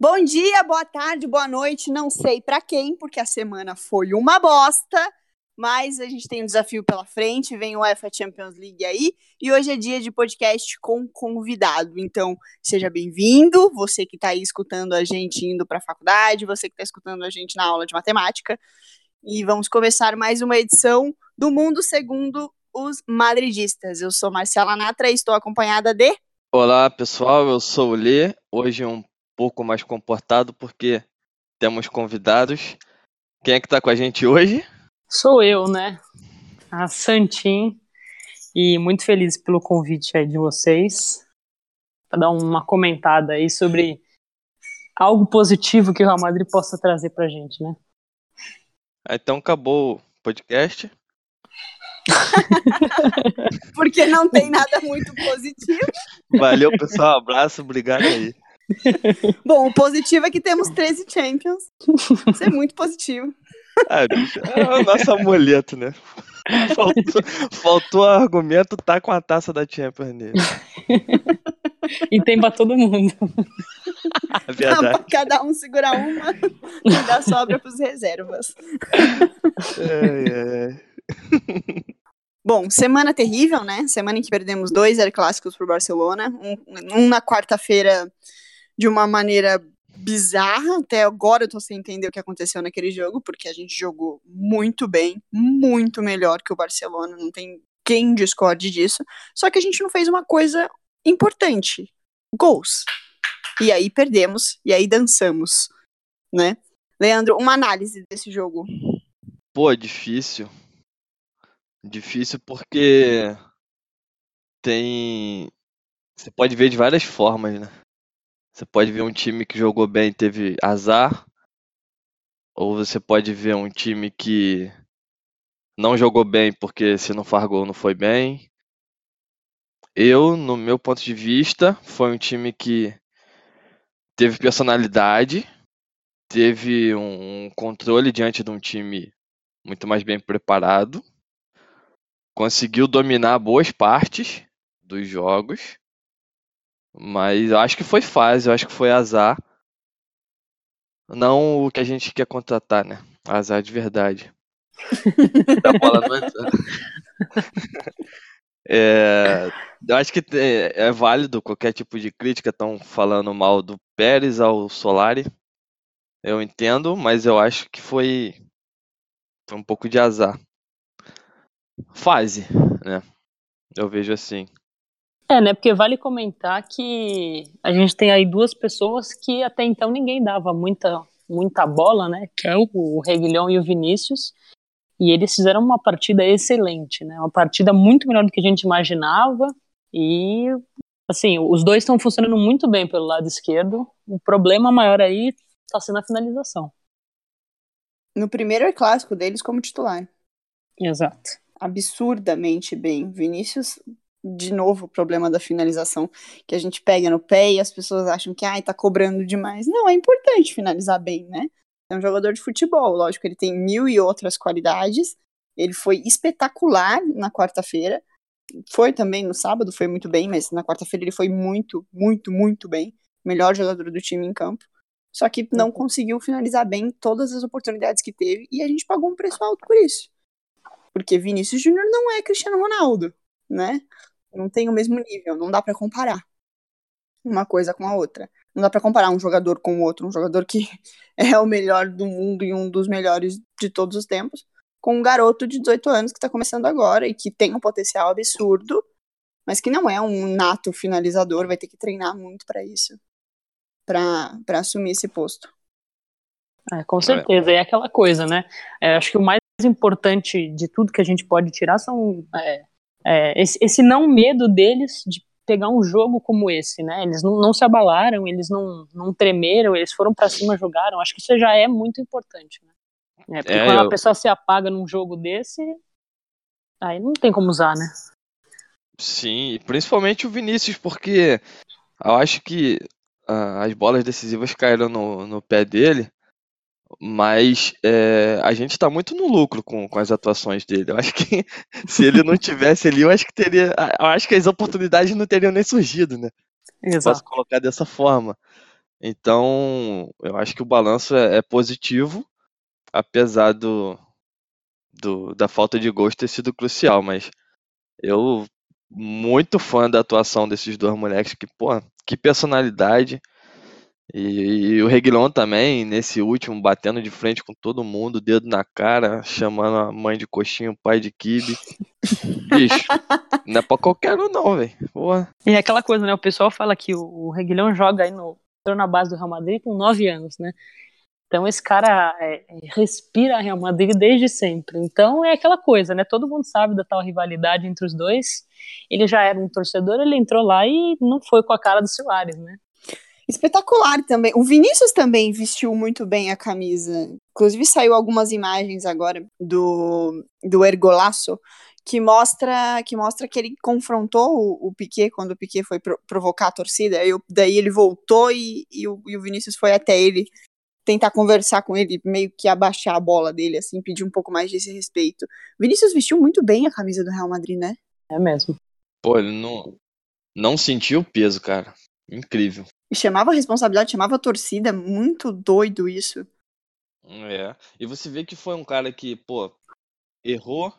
Bom dia, boa tarde, boa noite, não sei para quem, porque a semana foi uma bosta, mas a gente tem um desafio pela frente, vem o UEFA Champions League aí, e hoje é dia de podcast com convidado. Então, seja bem-vindo, você que está aí escutando a gente indo para a faculdade, você que está escutando a gente na aula de matemática, e vamos começar mais uma edição do Mundo Segundo os Madridistas. Eu sou Marcela Natra e estou acompanhada de Olá pessoal, eu sou o Lê. Hoje é um pouco mais comportado porque temos convidados. Quem é que está com a gente hoje? Sou eu, né? A Santim. E muito feliz pelo convite aí de vocês. Para dar uma comentada aí sobre algo positivo que o Real Madrid possa trazer pra gente, né? Então acabou o podcast. Porque não tem nada muito positivo. Valeu, pessoal. Abraço, obrigado aí. Bom, o positivo é que temos 13 Champions. Isso é muito positivo. Ah, bicho, é o nosso amuleto, né? Faltou, faltou argumento, tá com a taça da Champions nele. e tem pra todo mundo. Verdade. Cada um segura uma e dá sobra pros reservas. Ai, ai. Bom, semana terrível, né? Semana em que perdemos dois clássicos pro Barcelona. Um, um na quarta-feira de uma maneira bizarra. Até agora eu tô sem entender o que aconteceu naquele jogo, porque a gente jogou muito bem, muito melhor que o Barcelona, não tem quem discorde disso. Só que a gente não fez uma coisa importante: gols. E aí perdemos, e aí dançamos, né? Leandro, uma análise desse jogo. Pô, difícil. Difícil porque tem. Você pode ver de várias formas, né? Você pode ver um time que jogou bem e teve azar. Ou você pode ver um time que não jogou bem porque se não faz gol não foi bem. Eu, no meu ponto de vista, foi um time que teve personalidade, teve um controle diante de um time muito mais bem preparado, conseguiu dominar boas partes dos jogos mas eu acho que foi fase, eu acho que foi azar. Não o que a gente quer contratar, né? Azar de verdade. da bola não entrando. É, eu acho que é, é, válido qualquer tipo de crítica. Estão falando mal do Pérez ao Solari. Eu entendo, mas eu acho que foi, foi um pouco de azar. Fase, né? Eu vejo assim. É, né? Porque vale comentar que a gente tem aí duas pessoas que até então ninguém dava muita, muita bola, né? Que é o, o Reguilhão e o Vinícius. E eles fizeram uma partida excelente, né? Uma partida muito melhor do que a gente imaginava. E, assim, os dois estão funcionando muito bem pelo lado esquerdo. O problema maior aí está sendo a finalização. No primeiro clássico deles como titular. Exato. Absurdamente bem. Vinícius de novo o problema da finalização, que a gente pega no pé e as pessoas acham que, ai, tá cobrando demais. Não, é importante finalizar bem, né? É um jogador de futebol, lógico, ele tem mil e outras qualidades. Ele foi espetacular na quarta-feira. Foi também no sábado, foi muito bem, mas na quarta-feira ele foi muito, muito, muito bem. Melhor jogador do time em campo. Só que não conseguiu finalizar bem todas as oportunidades que teve e a gente pagou um preço alto por isso. Porque Vinícius Júnior não é Cristiano Ronaldo, né? Não tem o mesmo nível, não dá para comparar uma coisa com a outra. Não dá para comparar um jogador com o outro, um jogador que é o melhor do mundo e um dos melhores de todos os tempos, com um garoto de 18 anos que tá começando agora e que tem um potencial absurdo, mas que não é um nato finalizador, vai ter que treinar muito para isso, para assumir esse posto. É, com certeza, é aquela coisa, né? É, acho que o mais importante de tudo que a gente pode tirar são é, é, esse, esse, não medo deles de pegar um jogo como esse, né? Eles não, não se abalaram, eles não, não tremeram, eles foram para cima, jogaram. Acho que isso já é muito importante, né? É, porque é, quando eu... a pessoa se apaga num jogo desse, aí não tem como usar, né? Sim, principalmente o Vinícius, porque eu acho que uh, as bolas decisivas caíram no, no pé dele mas é, a gente está muito no lucro com, com as atuações dele. Eu acho que se ele não tivesse ali, eu acho que teria. Eu acho que as oportunidades não teriam nem surgido, né? Exato. Posso colocar dessa forma. Então, eu acho que o balanço é, é positivo, apesar do, do, da falta de gosto ter sido crucial, mas eu muito fã da atuação desses dois moleques, que, pô, que personalidade. E, e o Reguilon também, nesse último, batendo de frente com todo mundo, dedo na cara, chamando a mãe de coxinha, o pai de kibe. Bicho, não é pra qualquer um não, velho. E é aquela coisa, né? O pessoal fala que o, o Reguilhão joga aí no, na base do Real Madrid com nove anos, né? Então esse cara é, respira Real Madrid desde sempre. Então é aquela coisa, né? Todo mundo sabe da tal rivalidade entre os dois. Ele já era um torcedor, ele entrou lá e não foi com a cara do Soares, né? Espetacular também. O Vinícius também vestiu muito bem a camisa. Inclusive saiu algumas imagens agora do, do Ergolaço que mostra que mostra que ele confrontou o, o Piquet quando o Piquet foi pro, provocar a torcida. Aí, daí ele voltou e, e, o, e o Vinícius foi até ele tentar conversar com ele, meio que abaixar a bola dele, assim, pedir um pouco mais desse respeito. Vinícius vestiu muito bem a camisa do Real Madrid, né? É mesmo. Pô, ele não, não sentiu o peso, cara. Incrível. E chamava a responsabilidade, chamava a torcida, muito doido isso. É. E você vê que foi um cara que, pô, errou,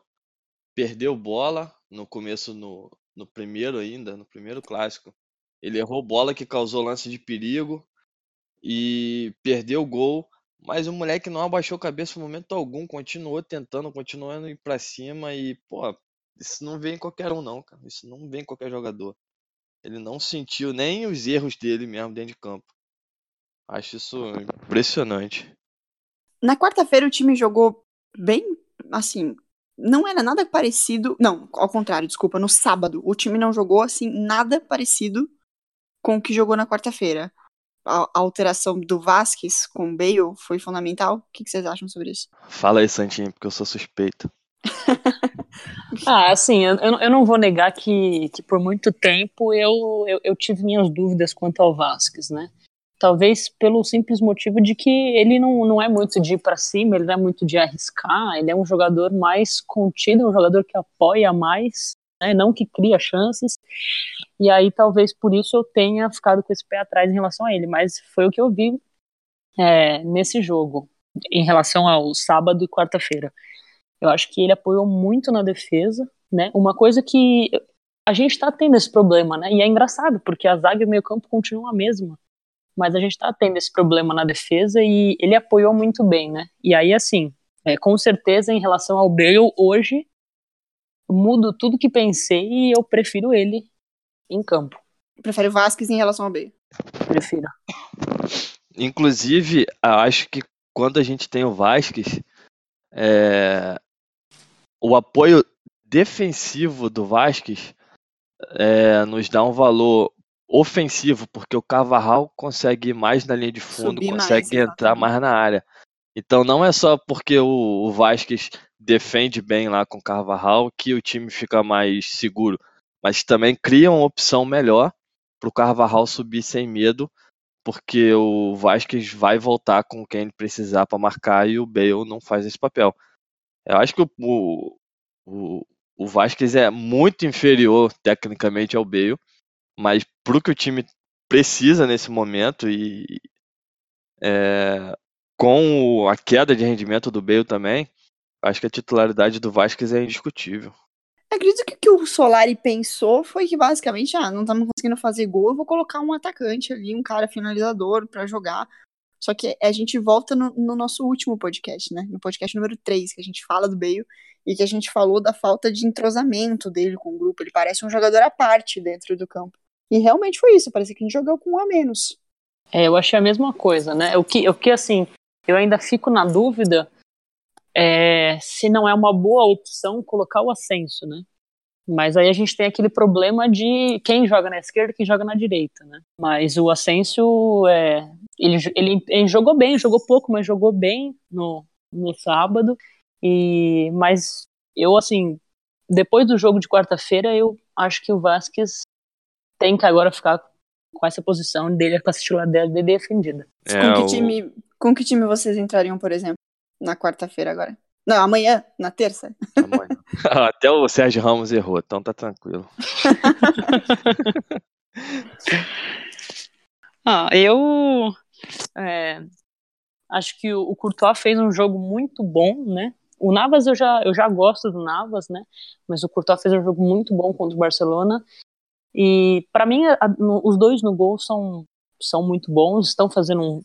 perdeu bola no começo, no, no primeiro ainda, no primeiro clássico. Ele errou bola que causou lance de perigo e perdeu o gol, mas o moleque não abaixou a cabeça em momento algum, continuou tentando, continuando ir pra cima e, pô, isso não vem em qualquer um não, cara. Isso não vem em qualquer jogador. Ele não sentiu nem os erros dele mesmo dentro de campo. Acho isso impressionante. Na quarta-feira o time jogou bem, assim, não era nada parecido. Não, ao contrário, desculpa. No sábado, o time não jogou assim nada parecido com o que jogou na quarta-feira a, alteração do Vasquez com o Bale foi fundamental? O que, que vocês acham sobre isso? Fala aí, Santinho, porque eu sou suspeito. ah, assim, eu, eu não vou negar que, que por muito tempo eu, eu, eu tive minhas dúvidas quanto ao Vasquez, né? Talvez pelo simples motivo de que ele não, não é muito de ir para cima, ele não é muito de arriscar, ele é um jogador mais contido, um jogador que apoia mais, né, não que cria chances. E aí talvez por isso eu tenha ficado com esse pé atrás em relação a ele, mas foi o que eu vi é, nesse jogo, em relação ao sábado e quarta-feira. Eu acho que ele apoiou muito na defesa, né? Uma coisa que a gente está tendo esse problema, né? E é engraçado, porque a zaga e o meio-campo continuam a mesma. Mas a gente está tendo esse problema na defesa e ele apoiou muito bem, né? E aí, assim, é, com certeza, em relação ao Bale, hoje, mudo tudo que pensei e eu prefiro ele em campo. Prefere o Vasquez em relação ao B? Prefiro. Inclusive, acho que quando a gente tem o Vasquez, é... o apoio defensivo do Vasquez é... nos dá um valor ofensivo, porque o Cavarral consegue ir mais na linha de fundo, Subir consegue mais, entrar mais na área. Então não é só porque o, o Vasquez defende bem lá com o Carvajal que o time fica mais seguro, mas também cria uma opção melhor para o Carvajal subir sem medo, porque o Vasquez vai voltar com quem precisar para marcar e o Bale não faz esse papel. Eu acho que o, o, o Vasquez é muito inferior tecnicamente ao Bale, mas para o que o time precisa nesse momento e é, com a queda de rendimento do Bale também, acho que a titularidade do Vasquez é indiscutível. Acredito que o que o Solari pensou foi que basicamente, ah, não estamos conseguindo fazer gol, eu vou colocar um atacante ali, um cara finalizador para jogar. Só que a gente volta no, no, nosso último podcast, né? No podcast número 3, que a gente fala do Bale e que a gente falou da falta de entrosamento dele com o grupo. Ele parece um jogador à parte dentro do campo. E realmente foi isso, parece que a gente jogou com um a menos. É, eu achei a mesma coisa, né? O que, o que assim, eu ainda fico na dúvida é, se não é uma boa opção colocar o Ascenso, né? Mas aí a gente tem aquele problema de quem joga na esquerda e quem joga na direita, né? Mas o Ascenso, é, ele, ele, ele, jogou bem, jogou pouco, mas jogou bem no, no sábado. E, mas eu, assim, depois do jogo de quarta-feira, eu acho que o Vasquez tem que agora ficar com essa posição dele, com essa titularidade dele defendida. É, com, que o... time, com que time vocês entrariam, por exemplo? na quarta-feira agora. Não, amanhã, na terça. Amanhã. Até o Sérgio Ramos errou, então tá tranquilo. Ah, eu é, acho que o, Courtois fez um jogo muito bom, né? O Navas eu já, eu já gosto do Navas, né? Mas o Courtois fez um jogo muito bom contra o Barcelona. E para mim, a, no, os dois no gol são, são muito bons, estão fazendo um,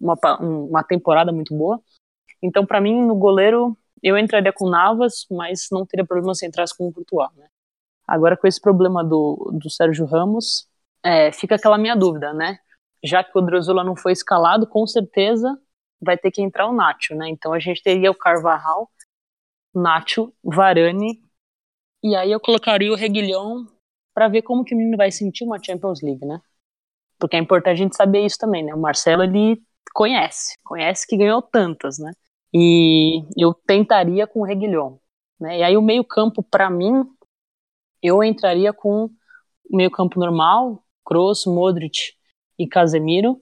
uma, uma temporada muito boa. Então, para mim, no goleiro, eu entraria com Navas, mas não teria problema se entrasse com o Courtois, né? Agora, com esse problema do, do Sérgio Ramos, é, fica aquela minha dúvida, né? Já que o Drozula não foi escalado, com certeza vai ter que entrar o Nacho, né? Então a gente teria o Carvajal, Nacho, Varane, e aí eu colocaria o Reguilhão para ver como que o menino vai sentir uma Champions League, né? Porque é importante a gente saber isso também, né? O Marcelo, ele conhece, conhece que ganhou tantas, né? E eu tentaria com o Reguilhão, né? E aí o meio campo, para mim, eu entraria com o meio campo normal, Kroos, Modric e Casemiro,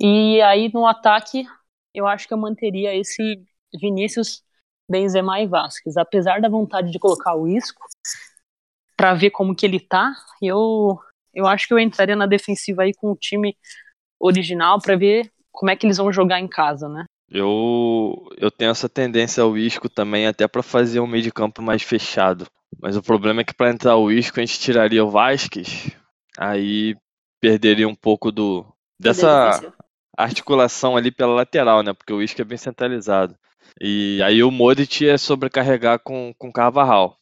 e aí no ataque eu acho que eu manteria esse Vinícius, Benzema e Vasquez. Apesar da vontade de colocar o Isco para ver como que ele tá, eu eu acho que eu entraria na defensiva aí com o time original para ver como é que eles vão jogar em casa, né? Eu, eu tenho essa tendência ao Isco também, até para fazer um meio de campo mais fechado. Mas o problema é que para entrar o Isco a gente tiraria o Vasquez, aí perderia um pouco do dessa articulação ali pela lateral, né? Porque o Isco é bem centralizado. E aí o Modric é sobrecarregar com com Carvajal.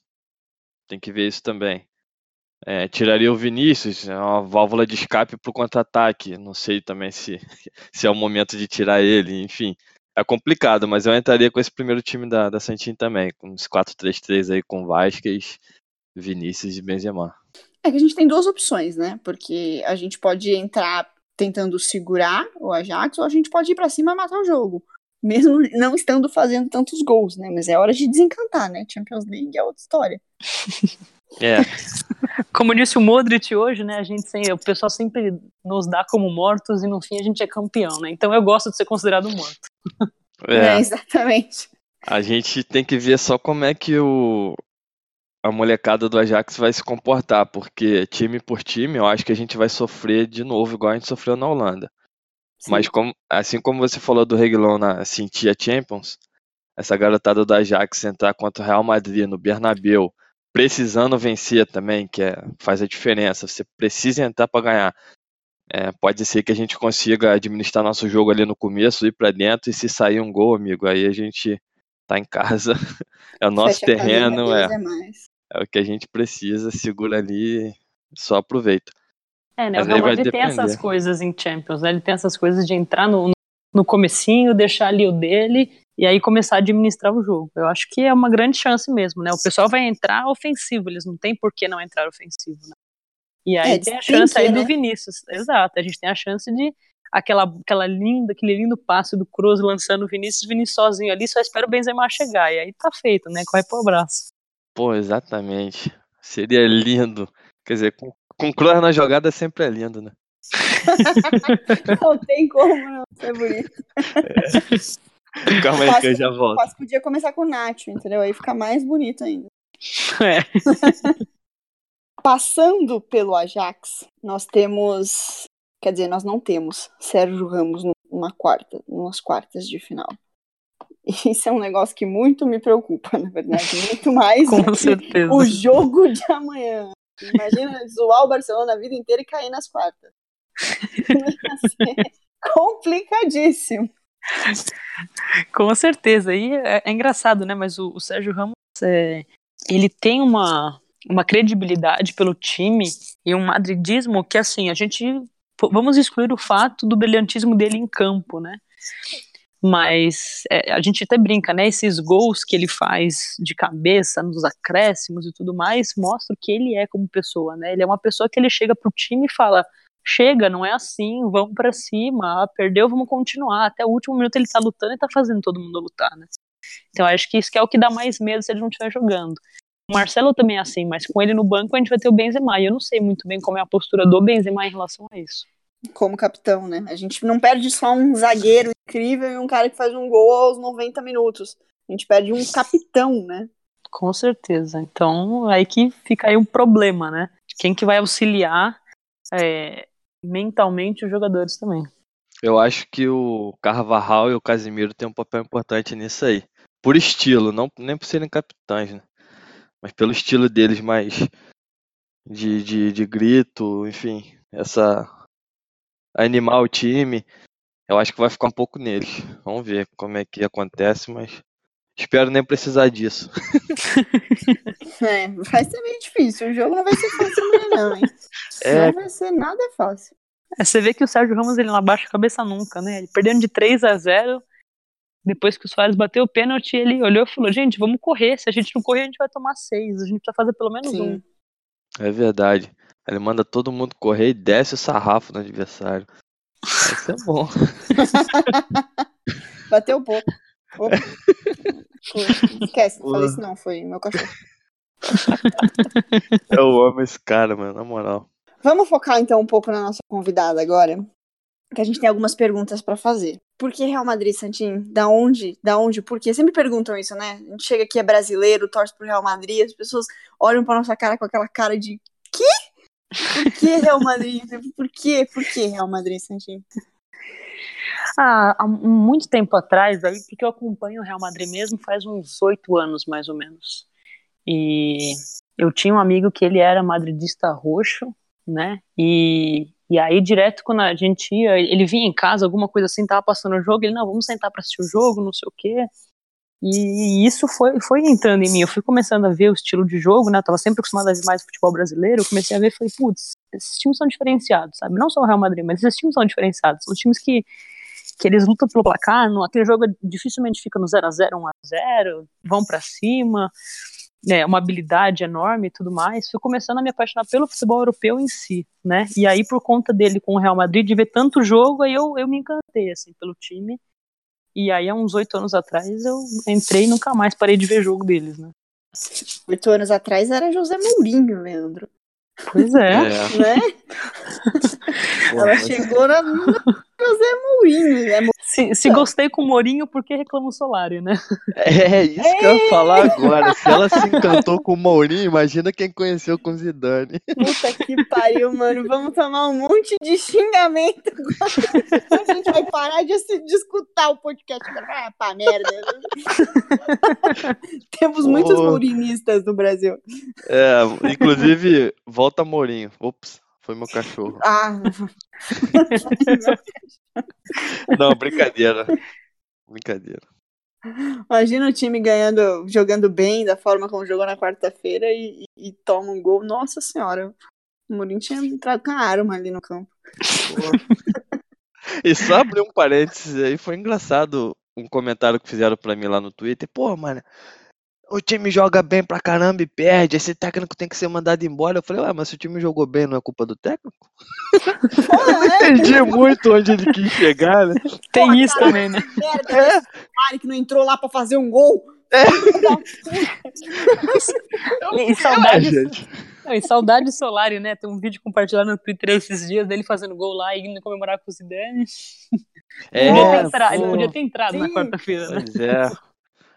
Tem que ver isso também. É, tiraria o Vinícius, é uma válvula de escape para o contra-ataque. Não sei também se, se é o momento de tirar ele, enfim. É complicado, mas eu entraria com esse primeiro time da, da Santin também, com os 4-3-3 aí com Vasquez, Vinícius e Benzema. É que a gente tem duas opções, né? Porque a gente pode entrar tentando segurar o Ajax ou a gente pode ir para cima e matar o jogo. Mesmo não estando fazendo tantos gols, né? Mas é hora de desencantar, né? Champions League é outra história. É. Como disse o Modric hoje, né? A gente sem, o pessoal sempre nos dá como mortos e no fim a gente é campeão, né? Então eu gosto de ser considerado morto. É, é exatamente. A gente tem que ver só como é que o a molecada do Ajax vai se comportar, porque time por time, eu acho que a gente vai sofrer de novo, igual a gente sofreu na Holanda. Sim. Mas como, assim como você falou do Reguilon na Cintia Champions, essa garotada do Ajax entrar contra o Real Madrid no Bernabeu, precisando vencer também, que é, faz a diferença. Você precisa entrar para ganhar. É, pode ser que a gente consiga administrar nosso jogo ali no começo, ir para dentro e se sair um gol, amigo, aí a gente tá em casa, é o nosso Fecha terreno, é, é, o que a gente precisa, segura ali, só aproveita. É, né? Mas o Real Madrid tem essas coisas em Champions, né? Ele tem essas coisas de entrar no, no comecinho, deixar ali o dele e aí começar a administrar o jogo. Eu acho que é uma grande chance mesmo, né? O pessoal vai entrar ofensivo, eles não tem por que não entrar ofensivo, né? E aí é, tem a chance aí né? do Vinícius. Exato, a gente tem a chance de aquela, aquela linda, aquele lindo passe do Cruz lançando o Vinícius, Vinícius sozinho ali, só espera o Benzema chegar. E aí tá feito, né? Corre pro abraço. Pô, exatamente. Seria lindo. Quer dizer, com, com Cruz na jogada sempre é lindo, né? não tem como não ser bonito. É. Calma aí que eu já volto. Posso, podia começar com o Nacho, entendeu? Aí fica mais bonito ainda. É. Passando pelo Ajax, nós temos. Quer dizer, nós não temos Sérgio Ramos numa quarta, umas quartas de final. Isso é um negócio que muito me preocupa, na verdade. Muito mais Com certeza. o jogo de amanhã. Imagina zoar o Barcelona a vida inteira e cair nas quartas. complicadíssimo. Com certeza. E é, é engraçado, né? Mas o, o Sérgio Ramos, é, ele tem uma, uma credibilidade pelo time e um madridismo que, assim, a gente. Vamos excluir o fato do brilhantismo dele em campo, né? Mas é, a gente até brinca, né? Esses gols que ele faz de cabeça nos acréscimos e tudo mais mostram que ele é como pessoa, né? Ele é uma pessoa que ele chega pro time e fala: chega, não é assim, vamos para cima, ah, perdeu, vamos continuar. Até o último minuto ele tá lutando e tá fazendo todo mundo lutar, né? Então acho que isso que é o que dá mais medo se ele não estiver jogando. O Marcelo também é assim, mas com ele no banco a gente vai ter o Benzema, e eu não sei muito bem como é a postura do Benzema em relação a isso. Como capitão, né? A gente não perde só um zagueiro incrível e um cara que faz um gol aos 90 minutos. A gente perde um capitão, né? Com certeza. Então, aí que fica aí um problema, né? Quem que vai auxiliar é, mentalmente os jogadores também. Eu acho que o Carvajal e o Casimiro têm um papel importante nisso aí. Por estilo, não nem por serem capitães, né? Mas pelo estilo deles mais de, de, de grito, enfim, essa animar o time. Eu acho que vai ficar um pouco neles. Vamos ver como é que acontece, mas espero nem precisar disso. É, vai ser meio difícil. O jogo não vai ser fácil amanhã, não, hein? É. Não vai ser nada fácil. É, você vê que o Sérgio Ramos ele não abaixa a cabeça nunca, né? Ele perdendo de 3 a 0 depois que o Soares bateu o pênalti, ele olhou e falou: gente, vamos correr. Se a gente não correr, a gente vai tomar seis. A gente precisa fazer pelo menos Sim. um. É verdade. Ele manda todo mundo correr e desce o sarrafo no adversário. Isso é bom. Bateu um pouco. Opa. Esquece, não falei isso não, foi meu cachorro. Eu amo esse cara, mano, na moral. Vamos focar então um pouco na nossa convidada agora, que a gente tem algumas perguntas pra fazer. Por que Real Madrid, Santinho? Da onde? Da onde? Por quê? Sempre perguntam isso, né? A gente chega aqui é brasileiro, torce pro Real Madrid, as pessoas olham pra nossa cara com aquela cara de quê? Por que Real Madrid? Por quê? Por que Real Madrid, Santinho? Ah, há muito tempo atrás, aí, porque eu acompanho o Real Madrid mesmo faz uns oito anos, mais ou menos. E eu tinha um amigo que ele era madridista roxo, né? E, e aí, direto quando a gente ia, ele vinha em casa, alguma coisa assim, tava passando o jogo, ele, não, vamos sentar pra assistir o jogo, não sei o quê. E isso foi, foi entrando em mim. Eu fui começando a ver o estilo de jogo, né? Eu tava sempre acostumado a ver mais futebol brasileiro. Eu comecei a ver e falei, putz, esses times são diferenciados, sabe? Não só o Real Madrid, mas esses times são diferenciados. São times que, que eles lutam pelo placar, no, aquele jogo dificilmente fica no 0x0, 1x0, vão pra cima, né? Uma habilidade enorme e tudo mais. Fui começando a me apaixonar pelo futebol europeu em si, né? E aí, por conta dele com o Real Madrid, de ver tanto jogo, aí eu, eu me encantei, assim, pelo time. E aí, há uns oito anos atrás, eu entrei e nunca mais parei de ver jogo deles, né? Oito anos atrás era José Mourinho, Leandro. Pois é. É. Né? Pô, Ela mas- chegou na, José Mourinho. né? Se, se gostei com o Mourinho, por que reclama o Solari, né? É isso que eu ia falar agora. Se ela se encantou com o Mourinho, imagina quem conheceu com o Zidane. Puta que pariu, mano. Vamos tomar um monte de xingamento agora. A gente vai parar de, se- de escutar o podcast. Ah, pá, merda. Temos muitos mourinistas no Brasil. É, inclusive, volta Mourinho. Ops, foi meu cachorro. Ah, Não, brincadeira. Brincadeira. imagina o time ganhando, jogando bem da forma como jogou na quarta-feira e, e- toma um gol. Nossa senhora. O Mourinho tinha entrado com a arma ali no campo. E só abrir um parênteses aí, foi engraçado um comentário que fizeram pra mim lá no Twitter. Pô, mano, o time joga bem pra caramba e perde, esse técnico tem que ser mandado embora. Eu falei, ué, mas se o time jogou bem, não é culpa do técnico? Entendi muito onde ele quis chegar, né? Tem Porra, isso cara. também, né? Merda, esse Solari que não entrou lá pra fazer um gol. E É, saudade, gente. não, e saudade de Solari, né? Tem um vídeo compartilhado no Twitter esses dias dele fazendo gol lá e indo comemorar com o Zidane. É, podia ter entrado, ele podia ter entrado na quarta-feira, né? Pois é.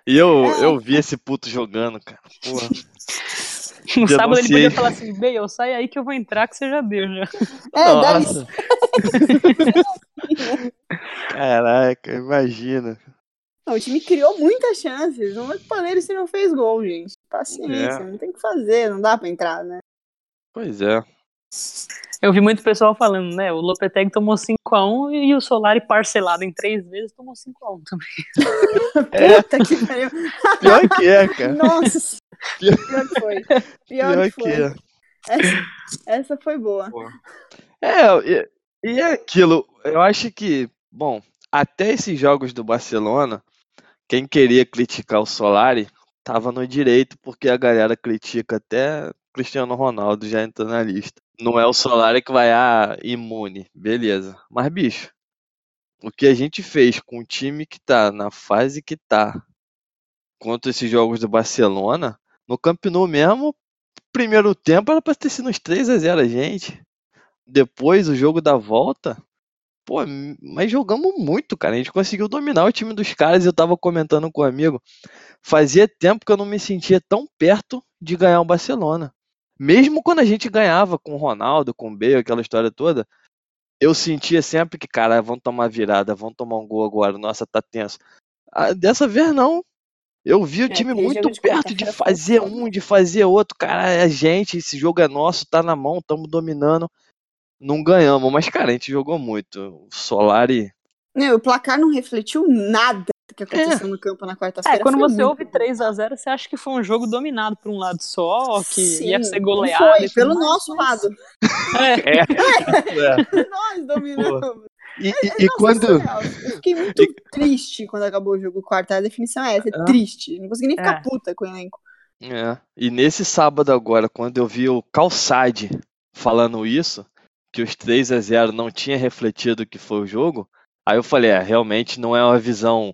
E eu, É. eu vi esse puto jogando, cara. Porra. No sábado ele Denunciei. podia falar assim, Bale, sai aí que eu vou entrar que você já deu já. É, Nossa. Caraca, imagina. Não, o time criou muitas chances. Não é culpa dele se não fez gol, gente. Paciência, É. não tem o que fazer, não dá pra entrar, né? Pois é. Eu vi muito pessoal falando, né? O Lopetegui tomou 5x1 e o Solari parcelado em três vezes tomou 5x1 também. É. Puta que pariu. Pior que é, cara. Nossa, Pior- pior que foi. Pior, Pior que que foi. é. Essa, essa foi boa. É, e, e é aquilo, eu acho que, bom, até esses jogos do Barcelona, quem queria criticar o Solari tava no direito, porque a galera critica até Cristiano Ronaldo já entrou na lista. Não é o Solari que vai, ah, imune, beleza. Mas, bicho, o que a gente fez com o time que tá na fase que tá contra esses jogos do Barcelona, no Camp mesmo, primeiro tempo era pra ter sido uns 3 a 0 a gente depois o jogo da volta, pô, mas jogamos muito, cara. A gente conseguiu dominar o time dos caras. Eu tava comentando com um amigo, fazia tempo que eu não me sentia tão perto de ganhar o Barcelona. Mesmo quando a gente ganhava com o Ronaldo, com o Bale, aquela história toda, eu sentia sempre que, cara, vão tomar virada, vão tomar um gol agora, nossa, tá tenso. Ah, dessa vez não. Eu vi o É, time muito de perto de fazer um, de fazer outro. Cara, é a gente, esse jogo é nosso, tá na mão, estamos dominando. Não ganhamos, mas, cara, a gente jogou muito. O Solari. Não, o placar não refletiu nada que aconteceu É. no campo na É, quarta-feira. quando Foi você ouve bom. 3 a 0 você acha que foi um jogo dominado por um lado só, que ia Sim, ser não goleado. Foi, e pelo mais, nosso mas- lado. É, É. Nós dominamos. E, e- e Nossa, é quando. Eu fiquei muito triste quando acabou o jogo quarta. A definição é essa, é É. triste. Não consegui nem ficar É. puta com o elenco. É. E nesse sábado agora, quando eu vi o Calçade falando isso, que os 3 a 0 não tinha refletido o que foi o jogo, aí eu falei, é, realmente não é uma visão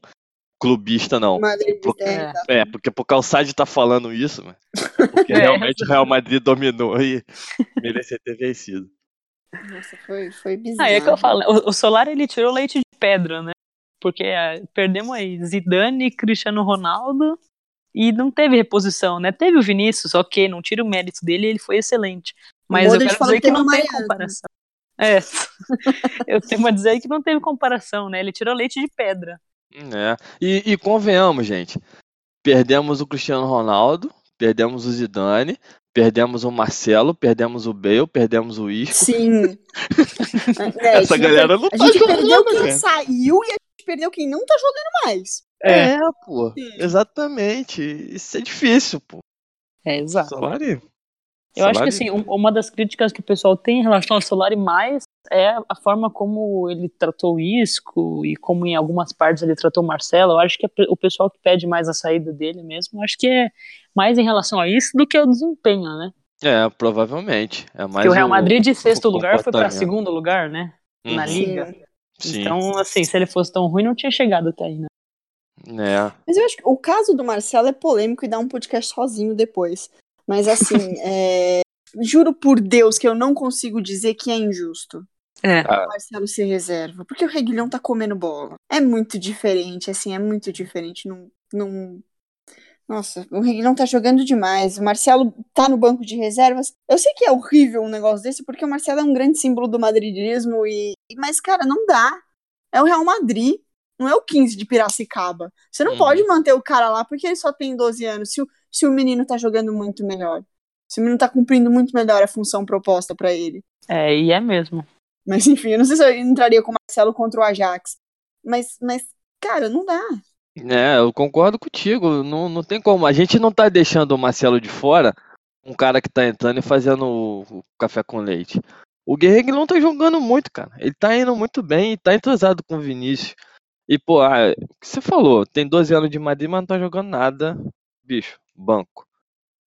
clubista, não. Madrid, é, É. É, porque pro Calçade tá falando isso, mano. Porque É. realmente o Real Madrid dominou e merecia ter vencido. Nossa, foi, foi bizarro. Ah, é que eu falo, o, o Solar ele tirou leite de pedra, né? Porque é, perdemos aí Zidane, Cristiano Ronaldo e não teve reposição, né? Teve o Vinícius, ok, não tira o mérito dele, ele foi excelente. Mas eu quero dizer que não tem comparação. É, eu tenho a dizer que não teve comparação, né? Ele tirou leite de pedra. É. E, e convenhamos, gente. Perdemos o Cristiano Ronaldo, perdemos o Zidane, perdemos o Marcelo, perdemos o Bale, perdemos o Isco. Sim. É, Essa a gente galera não per- tá A gente perdeu jogando, quem cara. saiu e a gente perdeu quem não tá jogando mais. É, pô. Sim. Exatamente. Isso é difícil, pô. É, exato. Solari. Eu acho que assim, um- uma das críticas que o pessoal tem em relação ao Solari mais é a forma como ele tratou o Isco e como em algumas partes ele tratou o Marcelo. Eu acho que o pessoal que pede mais a saída dele mesmo, eu acho que é mais em relação a isso do que ao desempenho, né? É, provavelmente. É mais Porque o Real Madrid de sexto o lugar foi para segundo lugar, né? Na Uhum, liga. Sim. Sim. Então, assim, se ele fosse tão ruim, não tinha chegado até aí, né? É. Mas eu acho que o caso do Marcelo é polêmico e dá um podcast sozinho depois. Mas assim, é, juro por Deus que eu não consigo dizer que é injusto. É. O Marcelo se reserva. Porque o Reguilhão tá comendo bola. É muito diferente, assim, é muito diferente. Não. não... Nossa, o Reguilhão tá jogando demais. O Marcelo tá no banco de reservas. Eu sei que é horrível um negócio desse, porque o Marcelo é um grande símbolo do madridismo. E... Mas, cara, não dá. É o Real Madrid. Não é o 15 de Piracicaba. Você não Uhum. pode manter o cara lá porque ele só tem 12 anos. Se o, se o menino tá jogando muito melhor. Se o menino tá cumprindo muito melhor a função proposta pra ele. É, e é mesmo. Mas enfim, eu não sei se eu entraria com o Marcelo contra o Ajax. Mas, mas cara, não dá. É, eu concordo contigo. Não, não tem como. A gente não tá deixando o Marcelo de fora, um cara que tá entrando e fazendo o, o café com leite. O Guerreiro não tá jogando muito, cara. Ele tá indo muito bem e tá entrosado com o Vinícius. E, pô, ah, o que você falou? Tem 12 anos de Madrid, mas não tá jogando nada. Bicho, banco.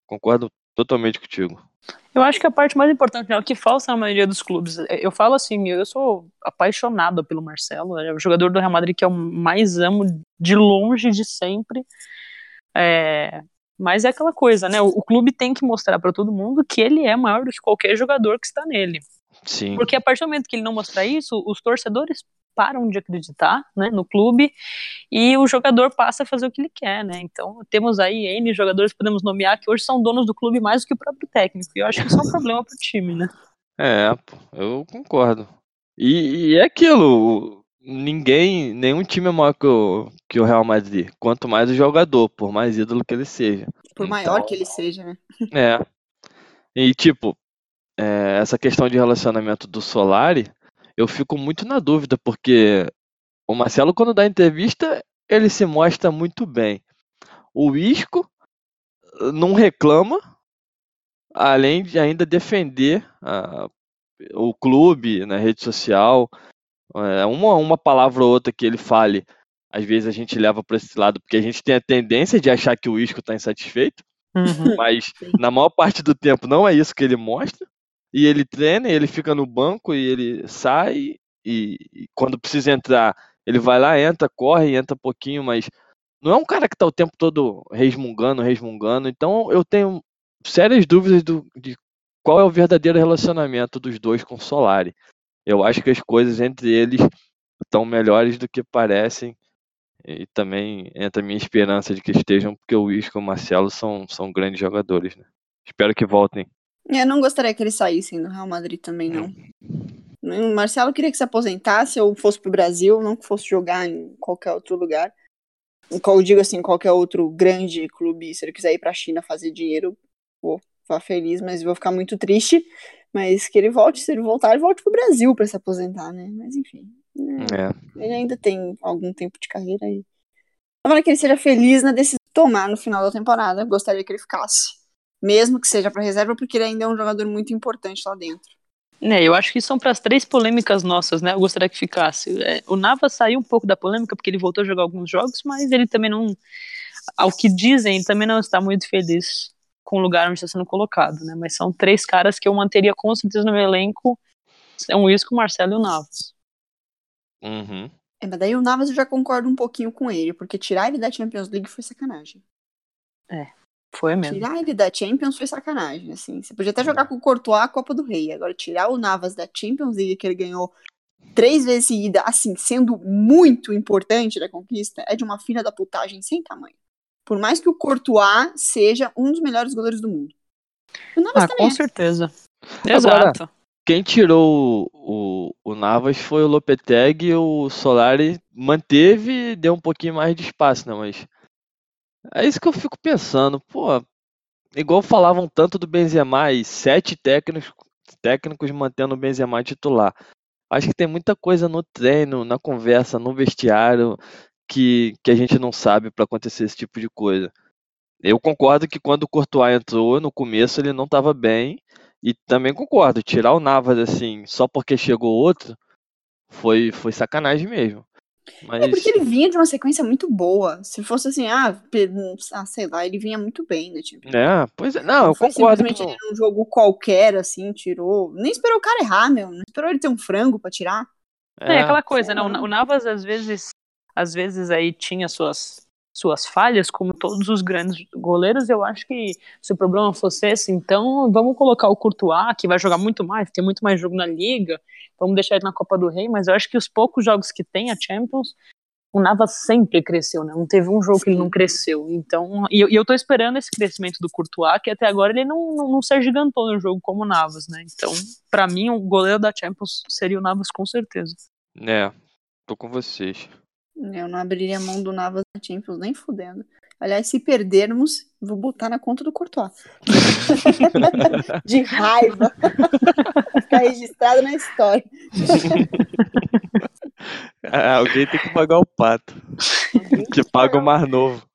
Concordo totalmente contigo. Eu acho que a parte mais importante é o que falta na maioria dos clubes. Eu falo assim, eu sou apaixonado pelo Marcelo, é o jogador do Real Madrid que eu mais amo de longe de sempre. É, mas é aquela coisa, né? O, o clube tem que mostrar para todo mundo que ele é maior do que qualquer jogador que está nele. Sim. Porque a partir do momento que ele não mostrar isso, os torcedores param de acreditar né, no clube e o jogador passa a fazer o que ele quer, né? Então temos aí N jogadores que podemos nomear que hoje são donos do clube mais do que o próprio técnico. E eu acho que isso é um problema pro time, né? É, eu concordo. E, e é aquilo, ninguém, nenhum time é maior que o, que o Real Madrid, quanto mais o jogador, por mais ídolo que ele seja. Por maior Então, que ele seja, né? É. E tipo, é, essa questão de relacionamento do Solari, eu fico muito na dúvida, porque o Marcelo, quando dá entrevista, ele se mostra muito bem. O Isco eh, não reclama, além de ainda defender ah, o clube na rede social. É, uma, uma palavra ou outra que ele fale, às vezes a gente leva para esse lado, porque a gente tem a tendência de achar que o Isco está insatisfeito Uhum. mas na maior parte do tempo não é isso que ele mostra. E ele treina, ele fica no banco e ele sai e, e quando precisa entrar, ele vai lá, entra, corre, entra pouquinho, mas não é um cara que tá o tempo todo resmungando, resmungando. Então eu tenho sérias dúvidas do, de qual é o verdadeiro relacionamento dos dois com o Solari. Eu acho que as coisas entre eles estão melhores do que parecem. E também entra a minha esperança de que estejam, porque o Isco e o Marcelo são, são grandes jogadores, né? Espero que voltem. Eu não gostaria que eles saíssem do Real Madrid também, não. Hum. O Marcelo queria que se aposentasse ou fosse pro Brasil, não que fosse jogar em qualquer outro lugar. Eu digo assim, qualquer outro grande clube, se ele quiser ir pra China fazer dinheiro, vou ficar feliz, mas vou ficar muito triste. Mas que ele volte, se ele voltar, ele volte pro Brasil para se aposentar, né? Mas enfim. É. Ele ainda tem algum tempo de carreira aí. Tomara que ele seja feliz na decisão de tomar no final da temporada. Gostaria que ele ficasse. Mesmo que seja para reserva, porque ele ainda é um jogador muito importante lá dentro. É, eu acho que são para as três polêmicas nossas, né? Eu gostaria que ficasse. É, o Navas saiu um pouco da polêmica porque ele voltou a jogar alguns jogos, mas ele também não, ao que dizem, também não está muito feliz com o lugar onde está sendo colocado, né? Mas são três caras que eu manteria com certeza no meu elenco. É um Isco, o Marcelo e o Navas. Uhum. É, mas daí o Navas eu já concordo um pouquinho com ele, porque tirar ele da Champions League foi sacanagem. É. Foi mesmo. Tirar ele da Champions foi sacanagem, assim. Você podia até jogar com o Courtois a Copa do Rei. Agora, tirar o Navas da Champions League, que ele ganhou três vezes seguida, assim, sendo muito importante da conquista, é de uma filha da putagem sem tamanho. Por mais que o Courtois seja um dos melhores goleiros do mundo. O Navas ah, com é. certeza. Exato. Agora, quem tirou o, o, o, Navas foi o Lopetegui, o Solari manteve e deu um pouquinho mais de espaço, né? Mas é isso que eu fico pensando, pô, igual falavam tanto do Benzema e sete técnicos, técnicos mantendo o Benzema titular. Acho que tem muita coisa no treino, na conversa, no vestiário, que, que a gente não sabe para acontecer esse tipo de coisa. Eu concordo que quando o Courtois entrou, no começo ele não estava bem, e também concordo, tirar o Navas assim, só porque chegou outro, foi, foi sacanagem mesmo. Mas... É porque ele vinha de uma sequência muito boa. Se fosse assim, ah, ah sei lá, ele vinha muito bem, né? Tipo, é, pois é, não, eu concordo. Simplesmente com... ele num jogo qualquer, assim, tirou. Nem esperou o cara errar, meu. Não esperou ele ter um frango pra tirar. É, é aquela coisa, né? O Navas às vezes, às vezes aí tinha suas suas falhas, como todos os grandes goleiros, eu acho que se o problema fosse esse, então vamos colocar o Courtois, que vai jogar muito mais, tem muito mais jogo na Liga, vamos deixar ele na Copa do Rei, mas eu acho que os poucos jogos que tem a Champions, o Navas sempre cresceu, né? Não teve um jogo que ele não cresceu. Então, e, e eu tô esperando esse crescimento do Courtois, que até agora ele não, não, não se agigantou no jogo como o Navas, né? Então, para mim, o goleiro da Champions seria o Navas com certeza. É, tô com vocês. Eu não abriria mão do Navas na Champions, nem fudendo. Aliás, se perdermos, vou botar na conta do Courtois. de raiva. Ficar registrado na história. Ah, alguém tem que pagar o pato. que paga o mar novo.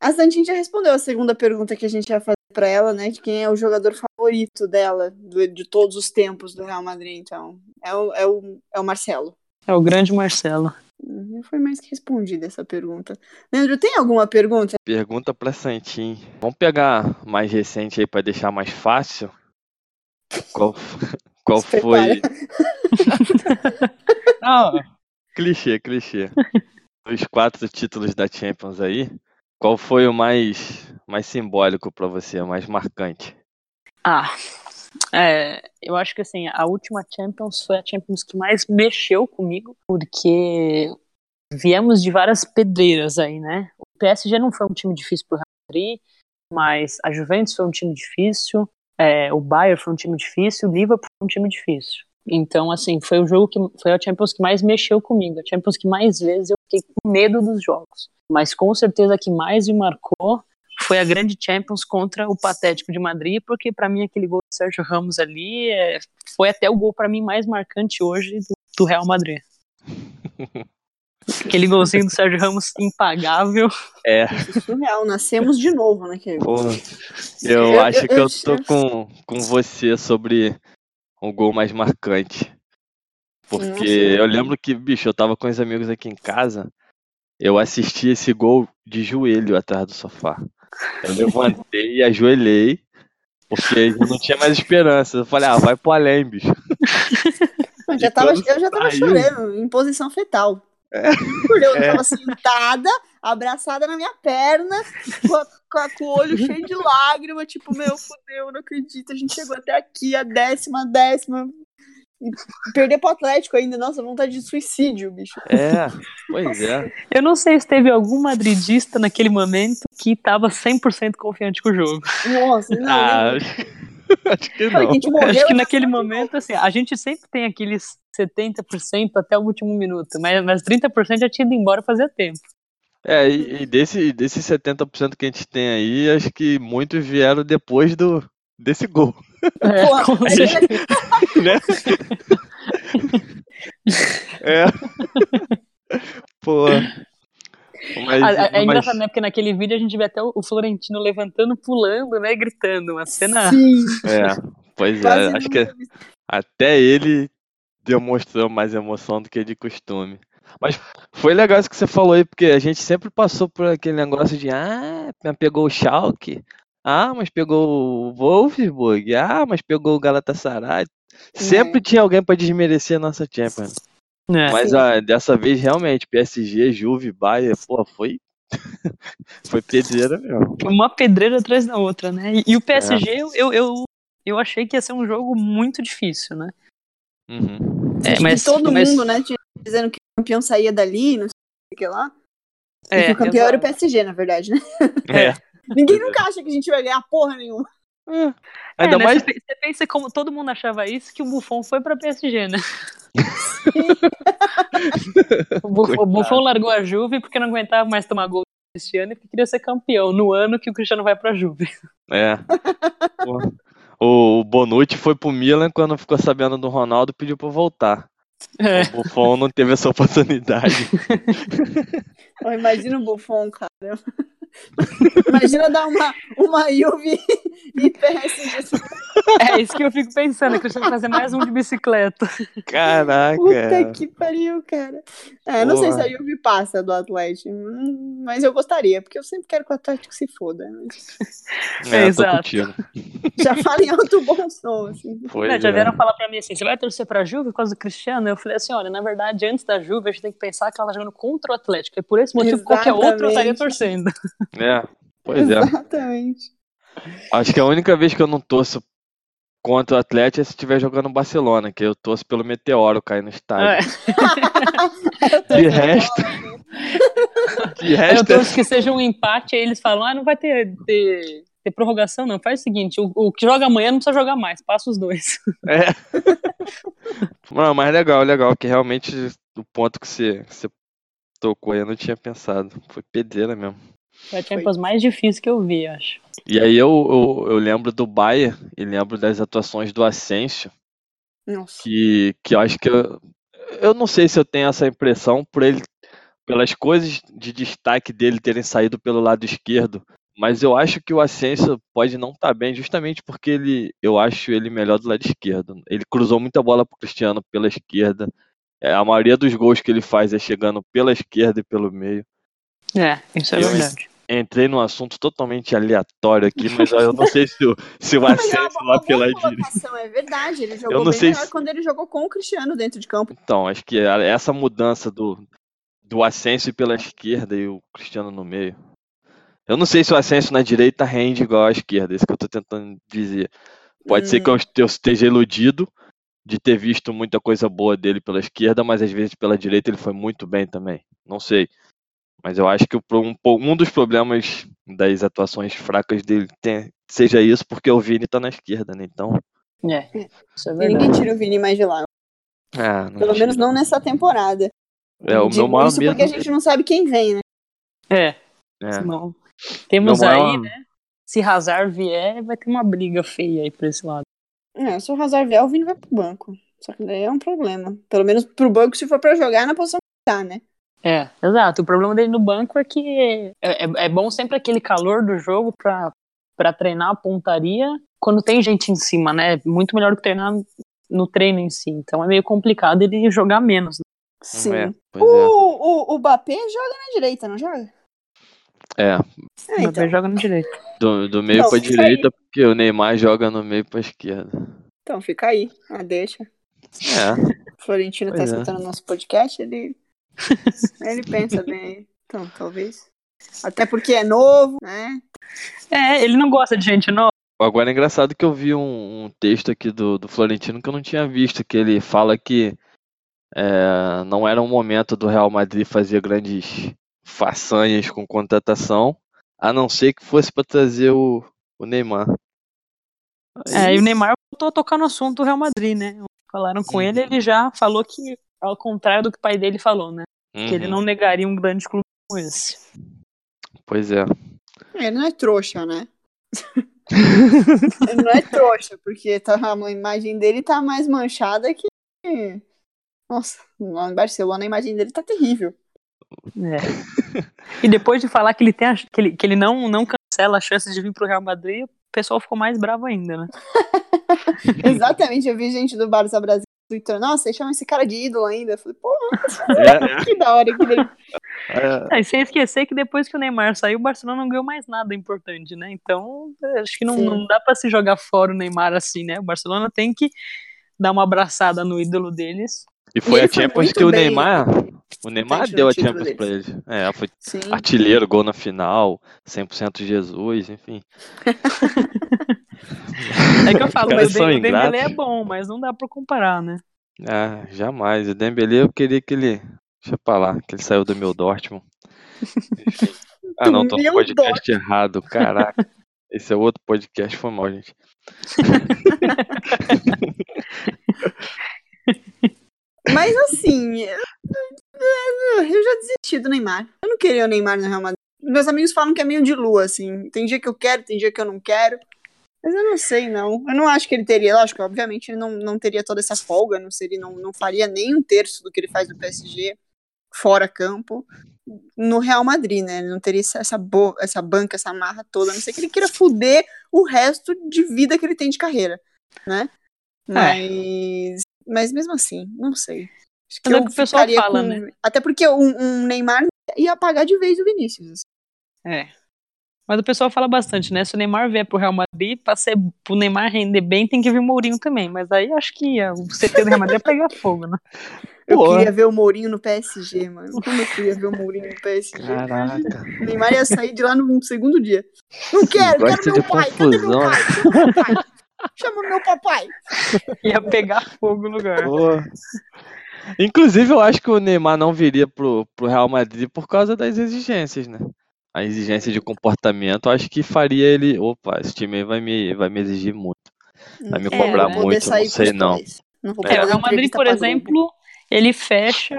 A Santinha já respondeu a segunda pergunta que a gente ia fazer para ela, né? De quem é o jogador favorito dela, do, de todos os tempos do Real Madrid, então. É o, é o, é o Marcelo. É o grande Marcelo. Uhum, foi mais que respondida essa pergunta. Leandro, tem alguma pergunta? Pergunta pra Santim. Vamos pegar mais recente aí para deixar mais fácil. Qual, qual foi. Não, clichê, clichê. Os quatro títulos da Champions aí, qual foi o mais, mais simbólico para você, o mais marcante? Ah, é, eu acho que assim, a última Champions foi a Champions que mais mexeu comigo, porque viemos de várias pedreiras aí, né? O PSG não foi um time difícil pro Real Madrid, mas a Juventus foi um time difícil, é, o Bayern foi um time difícil, o Liverpool foi um time difícil. Então, assim, foi o jogo que foi a Champions que mais mexeu comigo, a Champions que mais vezes eu fiquei com medo dos jogos. Mas com certeza que mais me marcou foi a grande Champions contra o Patético de Madrid, porque para mim aquele gol do Sérgio Ramos ali é, foi até o gol para mim mais marcante hoje do, do Real Madrid. Aquele golzinho do Sérgio Ramos impagável. É. Surreal, nascemos de novo, né, Pô, eu, eu acho eu, que eu, eu tô com, com você sobre o gol mais marcante. Porque Nossa, eu lembro que, bicho, eu tava com os amigos aqui em casa, eu assisti esse gol de joelho atrás do sofá. Eu levantei e ajoelhei, porque eu não tinha mais esperança. Eu falei, ah, vai pro além, bicho. Eu já tava, eu já tava chorando, em posição fetal. É. Eu é. tava sentada, abraçada na minha perna, com, a, com, a, com, o olho cheio de lágrimas, tipo, meu, fudeu, não acredito, a gente chegou até aqui, a décima, décima. E perder pro Atlético ainda, nossa, vontade de suicídio, bicho. É, pois é. Eu não sei se teve algum madridista naquele momento que tava 100% confiante com o jogo. Nossa, não. Ah. Acho que não. que a gente morreu. Acho que e naquele momento, assim, a gente sempre tem aqueles 70% até o último minuto, mas, mas 30% já tinha ido embora fazia tempo. É, e, e desse, desses 70% que a gente tem aí, acho que muitos vieram depois do, desse gol, É, Porra, com certeza. né? É. Pô. Mas, É, é mas- engraçado, né? Porque naquele vídeo a gente vê até o Florentino levantando, pulando, né? Gritando. Uma cena. Sim, É, pois quase é, acho que até ele demonstrou mais emoção do que de costume. Mas foi legal isso que você falou aí, porque a gente sempre passou por aquele negócio de ah, pegou o Schalke, ah, mas pegou o Wolfsburg, ah, mas pegou o Galatasaray. Sempre É. tinha alguém para desmerecer a nossa Champions. É. Mas ah, dessa vez realmente, PSG, Juve, Bayern, pô, foi foi pedreira mesmo. Uma pedreira atrás da outra, né? E, e o PSG, É. eu, eu, eu, achei que ia ser um jogo muito difícil, né? Uhum. É, mas, todo mas- mundo, né, tinha- dizendo que o campeão saía dali, não sei o que lá. e É, que o campeão era o. PSG, na verdade, né? É. Ninguém nunca acha que a gente vai ganhar porra nenhuma. É. É, Ainda né, mais Você pe- você pensa como todo mundo achava isso, que o Buffon foi pra PSG, né? o, Buffon, o. Buffon largou a Juve porque não aguentava mais tomar gol este ano e porque queria ser campeão no ano que o Cristiano vai pra Juve. É. O Bonucci foi pro Milan quando ficou sabendo do Ronaldo pediu pra voltar. É. O Buffon não teve essa oportunidade. Imagina o Buffon, cara. Imagina dar uma, uma Juve e. É isso que eu fico pensando, é que o Cristiano vai fazer mais um de bicicleta. Caraca. Puta que pariu, cara. É, eu não sei se a Juve passa do Atlético, hum, mas eu gostaria, porque eu sempre quero que o Atlético se foda. mas É, tô Exato. Já fala em alto bom som, assim. Pois Né, já é. vieram falar pra mim assim, você vai torcer pra Juve por causa do Cristiano? Eu falei assim, olha, na verdade, antes da Juve, a gente tem que pensar que ela tá jogando contra o Atlético. E por esse motivo, qualquer outro eu estaria Exatamente. torcendo. É, pois é. Exatamente. Acho que a única vez que eu não torço contra o Atlético é se estiver jogando Barcelona, que eu torço pelo Meteoro cair no É, estádio. Eu tô De resto, de eu resto é torço que seja um empate, aí eles falam, ah, não vai ter, ter, ter prorrogação, não. Faz o seguinte, o, o que joga amanhã não precisa jogar mais, passa os dois. É. Não, mas legal, legal, que realmente o ponto que você, que você tocou aí eu não tinha pensado. Foi pedreira mesmo. Foi a Champions mais difícil que eu vi, acho. E aí eu, eu, eu lembro do Bayern e lembro das atuações do Asensio, Nossa. que, que eu acho que eu, eu não sei se eu tenho essa impressão por ele, pelas coisas de destaque dele terem saído pelo lado esquerdo, mas eu acho que o Asensio pode não estar bem justamente porque ele, eu acho ele melhor do lado esquerdo. Ele cruzou muita bola pro Cristiano pela esquerda. É, a maioria dos gols que ele faz é chegando pela esquerda e pelo meio. É, isso é Eu, verdade. Entrei num assunto totalmente aleatório aqui, mas eu não sei se o, se o uma lá pela é verdade. Ele jogou não bem sei melhor se- quando ele jogou com o Cristiano dentro de campo. Então, acho que essa mudança do, do Asensio pela esquerda e o Cristiano no meio. Eu não sei se o Asensio na direita rende igual à esquerda, é isso que eu tô tentando dizer. Pode ser que eu, eu esteja iludido de ter visto muita coisa boa dele pela esquerda, mas às vezes pela direita ele foi muito bem também. Não sei. Mas eu acho que um, um dos problemas das atuações fracas dele tem- seja isso, porque o Vini tá na esquerda, né? Então. É, isso é E ninguém tira o Vini mais de lá. Ah, não Pelo menos tira. não nessa temporada. É, o meu maior isso medo. porque a gente não sabe quem vem, né? É, é, não. Temos Meu aí, maior- né? Se Hazard vier, vai ter uma briga feia aí pra esse lado. É, se o Hazard vier, o Vini vai pro banco. Só que daí é um problema. Pelo menos pro banco se for pra jogar na posição que tá, né? É, exato. O problema dele no banco é que é, é, é bom sempre aquele calor do jogo pra, pra treinar a pontaria quando tem gente em cima, né? Muito melhor do que treinar no treino em si. Então é meio complicado ele jogar menos. né? Sim. É, pois o, é. o, o Bapê joga na direita, não joga? É, É, Mas então. joga no direito. do, do meio Não, pra direita, porque o Neymar joga no meio pra esquerda. Então fica aí. Ah, deixa. É, O Florentino tá Pois é. escutando nosso podcast, ele. ele pensa bem aí. Então, talvez. Até porque é novo, né? É, ele não gosta de gente nova. Agora é engraçado que eu vi um, um texto aqui do, do Florentino que eu não tinha visto, que ele fala que é, não era um momento do Real Madrid fazer grandes façanhas com contratação, a não ser que fosse para trazer o, o Neymar. É, e o Neymar voltou a tocar no assunto do Real Madrid, né? Falaram com Uhum. ele, ele já falou que, ao contrário do que o pai dele falou, né? Que ele Uhum. não negaria um grande clube como esse. Pois é. Ele não é trouxa, né? ele não é trouxa, porque tá, a imagem dele tá mais manchada que. Nossa, lá em Barcelona a imagem dele tá terrível. É. e depois de falar que ele, tem a- que ele, que ele não, não cancela a chance de vir pro Real Madrid, o pessoal ficou mais bravo ainda, né? Exatamente, eu vi gente do Barça Brasil Twitter, nossa, vocês chamam esse cara de ídolo ainda. Eu falei, pô, É, que da hora que ele. é. É, e sem esquecer que depois que o Neymar saiu, o Barcelona não ganhou mais nada importante, né? Então, acho que não, Sim. não dá pra se jogar fora o Neymar assim, né? O Barcelona tem que dar uma abraçada no ídolo deles. E foi ele a Champions que o bem Neymar. O Neymar deu a Champions pra ele. É, foi Sim. artilheiro, gol na final, 100% Jesus, enfim. É que eu falo, o Dem- Dembélé é bom, mas não dá pra comparar, né? Ah, jamais. O Dembele eu queria que ele. Deixa pra lá, que ele saiu do meu Dortmund. Ah, não, tô no podcast errado, caraca. Esse é outro podcast, foi mal, gente. Mas assim, eu, eu já desisti do Neymar. Eu não queria o Neymar no Real Madrid. Meus amigos falam que é meio de lua, assim. Tem dia que eu quero, tem dia que eu não quero. Mas eu não sei, não. Eu não acho que ele teria, lógico, obviamente ele não, não teria toda essa folga, não seria, não, não faria nem um terço do que ele faz no PSG, fora campo, no Real Madrid, né? Ele não teria essa, essa, bo- essa banca, essa marra toda, a não sei que ele queira fuder o resto de vida que ele tem de carreira, né? Mas, mas mesmo assim, não sei. Acho Mas é o que o pessoal fala, com- né? Até porque um, um Neymar ia apagar de vez o Vinícius. É. Mas o pessoal fala bastante, né? Se o Neymar vier pro Real Madrid, pra ser, pro Neymar render bem, tem que vir o Mourinho também. Mas aí acho que ah, o CT do Real Madrid ia pegar fogo, né? Eu Pô. queria ver o Mourinho no PSG, mano. Como eu queria ver o Mourinho no PSG? Caraca. O Neymar ia sair de lá no segundo dia. Não quero, Gosta quero meu pai. Cadê meu confusão. pai? Chama meu pai. Chama meu papai. Ia pegar fogo no lugar. Pô. Inclusive, eu acho que o Neymar não viria pro, pro Real Madrid por causa das exigências, né? A exigência de comportamento, acho que faria ele. Opa, esse time aí vai me, vai me exigir muito. Vai me É, cobrar poder muito, não sei não. Não vou É, o Madrid, por exemplo, ele fecha,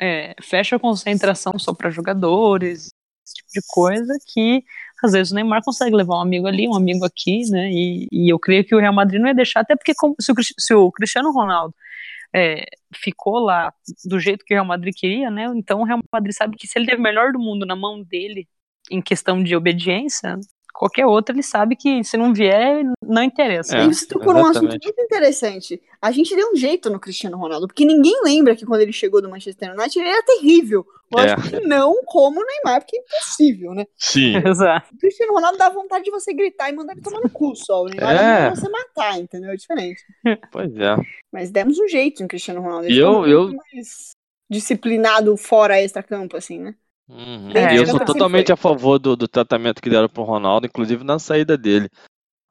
é, fecha a concentração só para jogadores, esse tipo de coisa que às vezes o Neymar consegue levar um amigo ali, um amigo aqui, né? E, e eu creio que o Real Madrid não ia deixar, até porque como- se, o, se o Cristiano Ronaldo é, ficou lá do jeito que o Real Madrid queria, né? Então o Real Madrid sabe que se ele teve o melhor do mundo na mão dele em questão de obediência, qualquer outro ele sabe que se não vier, não interessa. É, E você tocou num assunto muito interessante. A gente deu um jeito no Cristiano Ronaldo, porque ninguém lembra que quando ele chegou do Manchester United ele era terrível. Lógico É. que não como o Neymar, porque é impossível, né? Sim. Exato. O Cristiano Ronaldo dá vontade de você gritar e mandar ele tomar no cu só. O Neymar É. é. você matar, entendeu? É diferente. Pois é. Mas demos um jeito no Cristiano Ronaldo. E Ele eu- ficou eu- muito mais disciplinado fora extra-campo, assim, né? Uhum. E eu sou totalmente foi. a favor do, do tratamento que deram pro Ronaldo, inclusive na saída dele.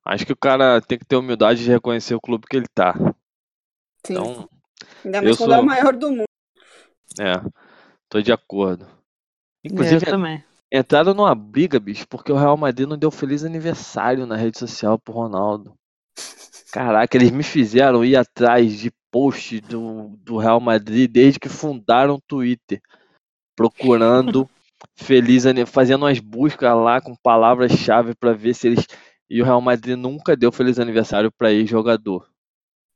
Acho que o cara tem que ter humildade de reconhecer o clube que ele tá. Sim. Então, Ainda mais eu quando é o sou- maior do mundo. é, tô de acordo. eu Inclusive, também. entraram numa briga, bicho, porque o Real Madrid não deu feliz aniversário na rede social pro Ronaldo. Caraca, eles me fizeram ir atrás de post do, do Real Madrid desde que fundaram o Twitter, procurando feliz aniversário, fazendo umas buscas lá com palavras-chave pra ver se eles. E o Real Madrid nunca deu feliz aniversário pra ex-jogador.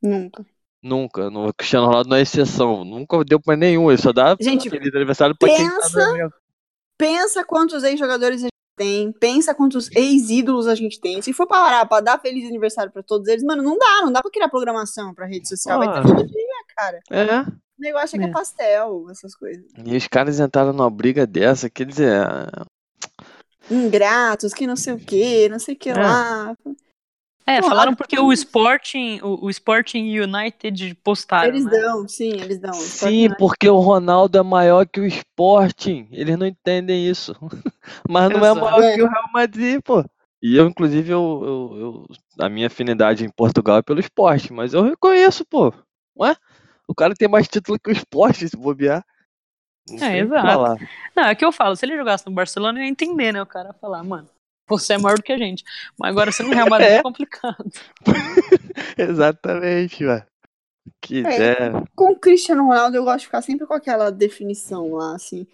Nunca. Nunca. No o Cristiano Ronaldo não é exceção. Nunca deu pra nenhum. Ele só dá Gente, feliz aniversário pra quem tá pensa-. Pensa quantos ex-jogadores a gente tem, pensa quantos ex-ídolos a gente tem. Se for parar pra dar feliz aniversário pra todos eles, mano, não dá, não dá pra criar programação pra rede social. Vai Ah. ter todo dia, cara. É. O negócio é que é É. pastel, essas coisas. E os caras entraram numa briga dessa, quer dizer, Ingratos, que não sei o que, não sei o que É. lá. É, Pô, falaram porque o Sporting, o, o Sporting United postaram, Eles né? dão, sim, eles dão. sim, porque o Ronaldo é maior que o Sporting. Eles não entendem isso. Mas não é Exato. maior que o Real Madrid, pô. E eu, inclusive, eu, eu, eu- a minha afinidade em Portugal é pelo esporte, mas eu reconheço, pô. Ué? O cara tem mais título que o esporte, se bobear. Não É, exato. falar. Não, é que eu falo, se ele jogasse no Barcelona, eu ia entender, né? O cara falar, mano, Você é maior do que a gente. Mas agora você no Real Madrid é, é complicado. Exatamente, velho. Que é, ideia. Com o Cristiano Ronaldo, eu gosto de ficar sempre com aquela definição lá, assim.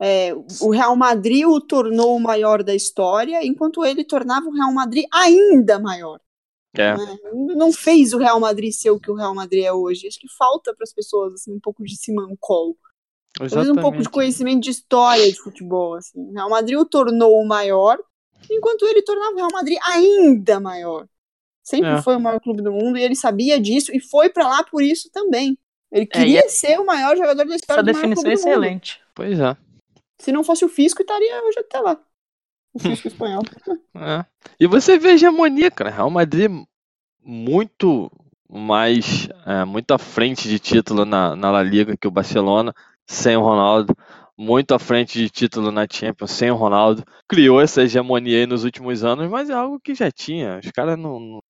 É, o Real Madrid o tornou o maior da história, enquanto ele tornava o Real Madrid ainda maior. É. Né? Não fez o Real Madrid ser o que o Real Madrid é hoje. Acho que falta para as pessoas assim, um pouco de simancol. Talvez um pouco de conhecimento de história de futebol. Assim. O Real Madrid o tornou o maior, enquanto ele tornava o Real Madrid ainda maior. Sempre é. foi o maior clube do mundo e ele sabia disso e foi para lá por isso também. Ele é, queria é, ser o maior jogador da história Essa do definição é excelente. Pois é. Se não fosse o Fisco, estaria hoje até lá. O Fisco espanhol. É. E você vê a hegemonia, cara. Real Madrid muito mais, é, muito à frente de título na, na La Liga que o Barcelona, sem o Ronaldo. Muito à frente de título na Champions, sem o Ronaldo. Criou essa hegemonia aí nos últimos anos, mas é algo que já tinha. Os caras não, não.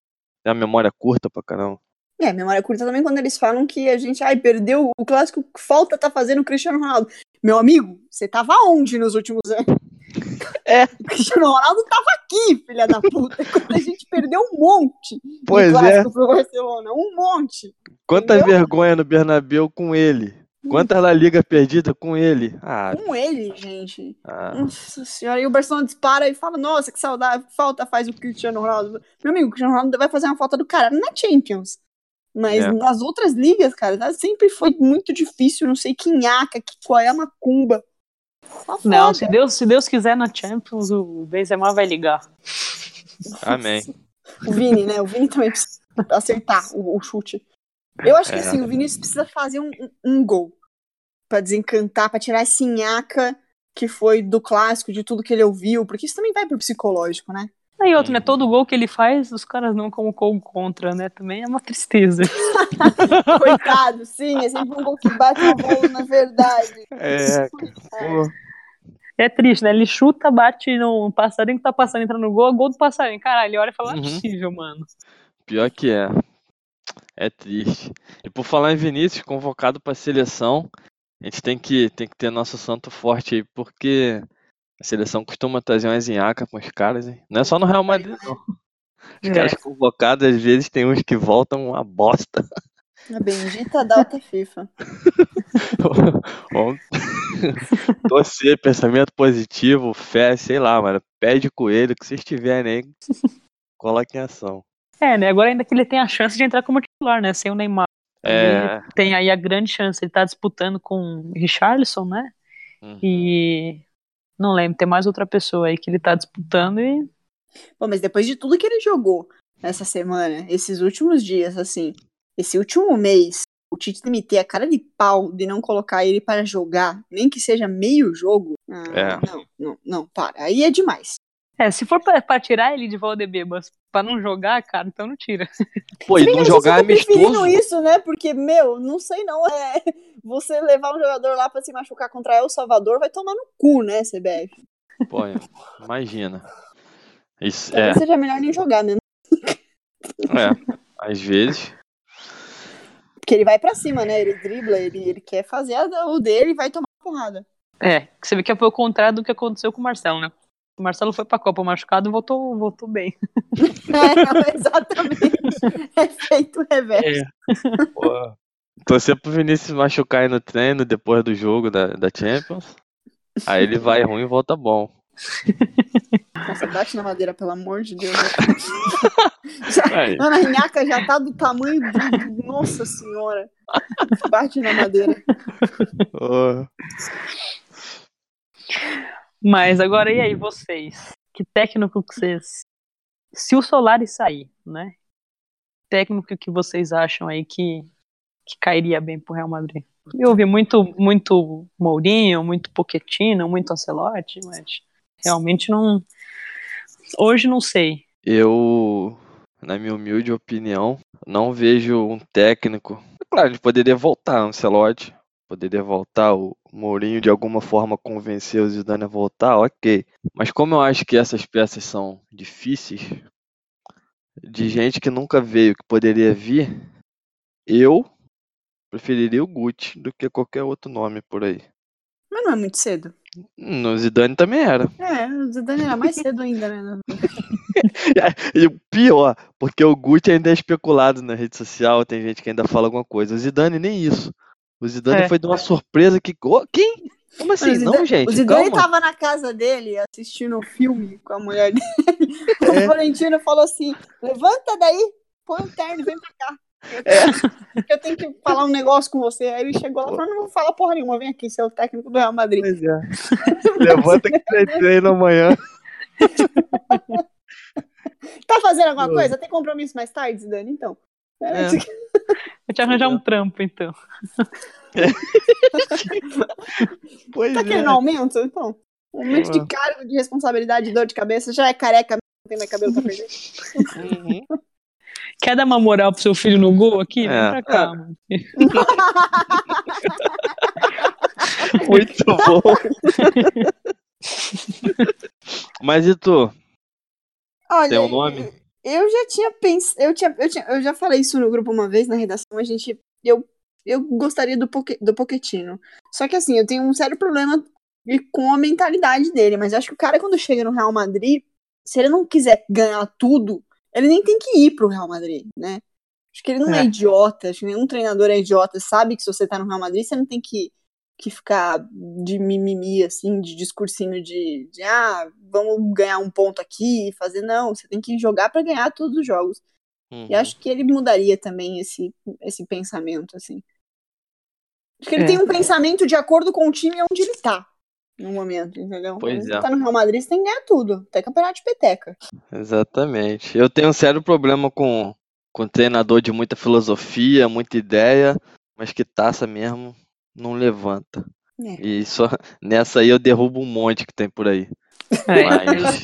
É a memória curta pra caramba. É, memória curta também quando eles falam que a gente, ai, perdeu o clássico, falta tá fazendo o Cristiano Ronaldo. Meu amigo, você tava onde nos últimos anos? É. O Cristiano Ronaldo tava aqui, filha da puta. Quando a gente perdeu um monte. Pois é. Pro Barcelona, um monte. Quanta Entendeu? vergonha no Bernabéu com ele. Quantas La Liga perdida com ele? Ah, com ele, gente. Ah. Nossa senhora. E o Barcelona dispara e fala: Nossa, que saudade, falta faz o Cristiano Ronaldo. Meu amigo, o Cristiano Ronaldo vai fazer uma falta do cara na Champions. Mas é. nas outras ligas, cara, tá, sempre foi muito difícil. Não sei quem aca, que, qual é a macumba. Não, se Deus, se Deus quiser na Champions, o Benzema vai ligar. Amém. O Vini, né? O Vini também precisa acertar o, o chute. Eu acho que é. assim, o Vinícius precisa fazer um, um gol para desencantar, para tirar esse nhaca que foi do clássico, de tudo que ele ouviu, porque isso também vai pro psicológico, né? E outro, né? Uhum. Todo gol que ele faz, os caras não como gol contra, né? Também é uma tristeza. Coitado, sim, é sempre um gol que bate a bola, na verdade. É, é. Triste, né? Ele chuta, bate no passarinho que tá passando, entra no gol, gol do passarinho. Caralho, ele olha e fala, não é uhum. possível, mano. Pior que é. É triste. E por falar em Vinícius, convocado pra seleção, a gente tem que, tem que ter nosso santo forte aí, porque a seleção costuma trazer uma zinhaca com os caras, hein? Não é só no Real Madrid, não. Os é. caras convocados, às vezes, tem uns que voltam uma bosta. A bendita data FIFA. Vamos torcer, pensamento positivo, fé, sei lá, mano. Pede coelho, que vocês tiverem aí, coloque em ação. É, né? Agora ainda que ele tem a chance de entrar como titular, né? Sem o Neymar. É... Ele tem aí a grande chance. Ele tá disputando com o Richarlison, né? Uhum. E não lembro, tem mais outra pessoa aí que ele tá disputando e. Pô, mas depois de tudo que ele jogou essa semana, esses últimos dias, assim, esse último mês, o Tite meter a cara de pau de não colocar ele para jogar, nem que seja meio jogo. Ah, é. Não, não, não, para. Aí é demais. É, se for pra, pra tirar ele de Valdebebas pra não jogar, cara, então não tira. Pô, e não jogar é amistoso. isso, né? Porque, meu, não sei não, é... Você levar um jogador lá pra se machucar contra El Salvador vai tomar no cu, né, CBF? Pô, imagina. Isso, Talvez é. seja melhor nem jogar mesmo. É, às vezes. Porque ele vai pra cima, né? Ele dribla, ele, ele quer fazer o dele e vai tomar porrada. É, você vê que foi o contrário do que aconteceu com o Marcelo, né? O Marcelo foi pra Copa machucado e voltou, voltou bem. É, exatamente. Efeito reverso. É. Pô, torcer pro Vinícius machucar aí no treino depois do jogo da, da Champions. Aí ele vai ruim e volta bom. Nossa, bate na madeira, pelo amor de Deus. já, a Rinhaca já tá do tamanho do. Nossa senhora. Bate na madeira. Oh. Mas agora, e aí, vocês? Que técnico que vocês. Se o Solari sair, né? Técnico que vocês acham aí que, que cairia bem pro Real Madrid? Eu ouvi muito, muito Mourinho, muito Pochettino, muito Ancelotti, mas realmente não. Hoje não sei. Eu, na minha humilde opinião, não vejo um técnico. Claro, ele poderia voltar, Ancelotti, poderia voltar, o Mourinho de alguma forma convencer o Zidane a voltar, ok. Mas como eu acho que essas peças são difíceis, de gente que nunca veio, que poderia vir, eu preferiria o Gucci do que qualquer outro nome por aí. Mas não é muito cedo. No Zidane também era. É, o o Zidane era mais cedo ainda, né? E o pior, porque o Gucci ainda é especulado na rede social, tem gente que ainda fala alguma coisa. O Zidane nem isso. O Zidane É. foi de uma surpresa que. Ô, quem? Como assim? o Zidane, não, gente. o Zidane calma. tava na casa dele assistindo o filme com a mulher dele. O É. Florentino falou assim: levanta daí, põe um terno e vem pra cá. Eu, É. eu tenho que falar um negócio com você. Aí ele chegou lá e falou: não vou falar porra nenhuma, vem aqui, você é o técnico do Real Madrid. Pois é. Levanta que tem treino amanhã. Tá fazendo alguma Pô. coisa? Tem compromisso mais tarde, Zidane? Então. É. Vou te arranjar um trampo, então. Pois Tá é. querendo aumento? Então. Aumento de cargo, de responsabilidade, de dor de cabeça, já é careca, não tem mais cabelo pra perder. Uhum. Quer dar uma moral pro seu filho no gol aqui? Vem É. pra cá, mano. Muito bom. Mas e tu? Olha, Tem um nome? Eu já tinha pensado, eu, tinha, eu, tinha, eu já falei isso no grupo uma vez na redação, a gente, eu, eu gostaria do, Poque, do Pochettino. Só que assim, eu tenho um sério problema com a mentalidade dele, mas eu acho que o cara quando chega no Real Madrid, se ele não quiser ganhar tudo, ele nem tem que ir pro Real Madrid, né? Acho que ele não é, É. idiota, acho que nenhum treinador é idiota, sabe que se você tá no Real Madrid, você não tem que, que ficar de mimimi, assim, de discursinho de, de ah, vamos ganhar um ponto aqui e fazer, não, você tem que jogar pra ganhar todos os jogos. Uhum. E acho que ele mudaria também esse, esse pensamento, assim. Acho que ele É. tem um pensamento de acordo com o time onde ele tá. No momento, entendeu? Pois é. tá no Real Madrid, você tem que ganhar tudo. Até campeonato de peteca. Exatamente. Eu tenho um sério problema com, com treinador de muita filosofia, muita ideia, mas que taça mesmo não levanta. É. E só nessa aí eu derrubo um monte que tem por aí. É, Mas,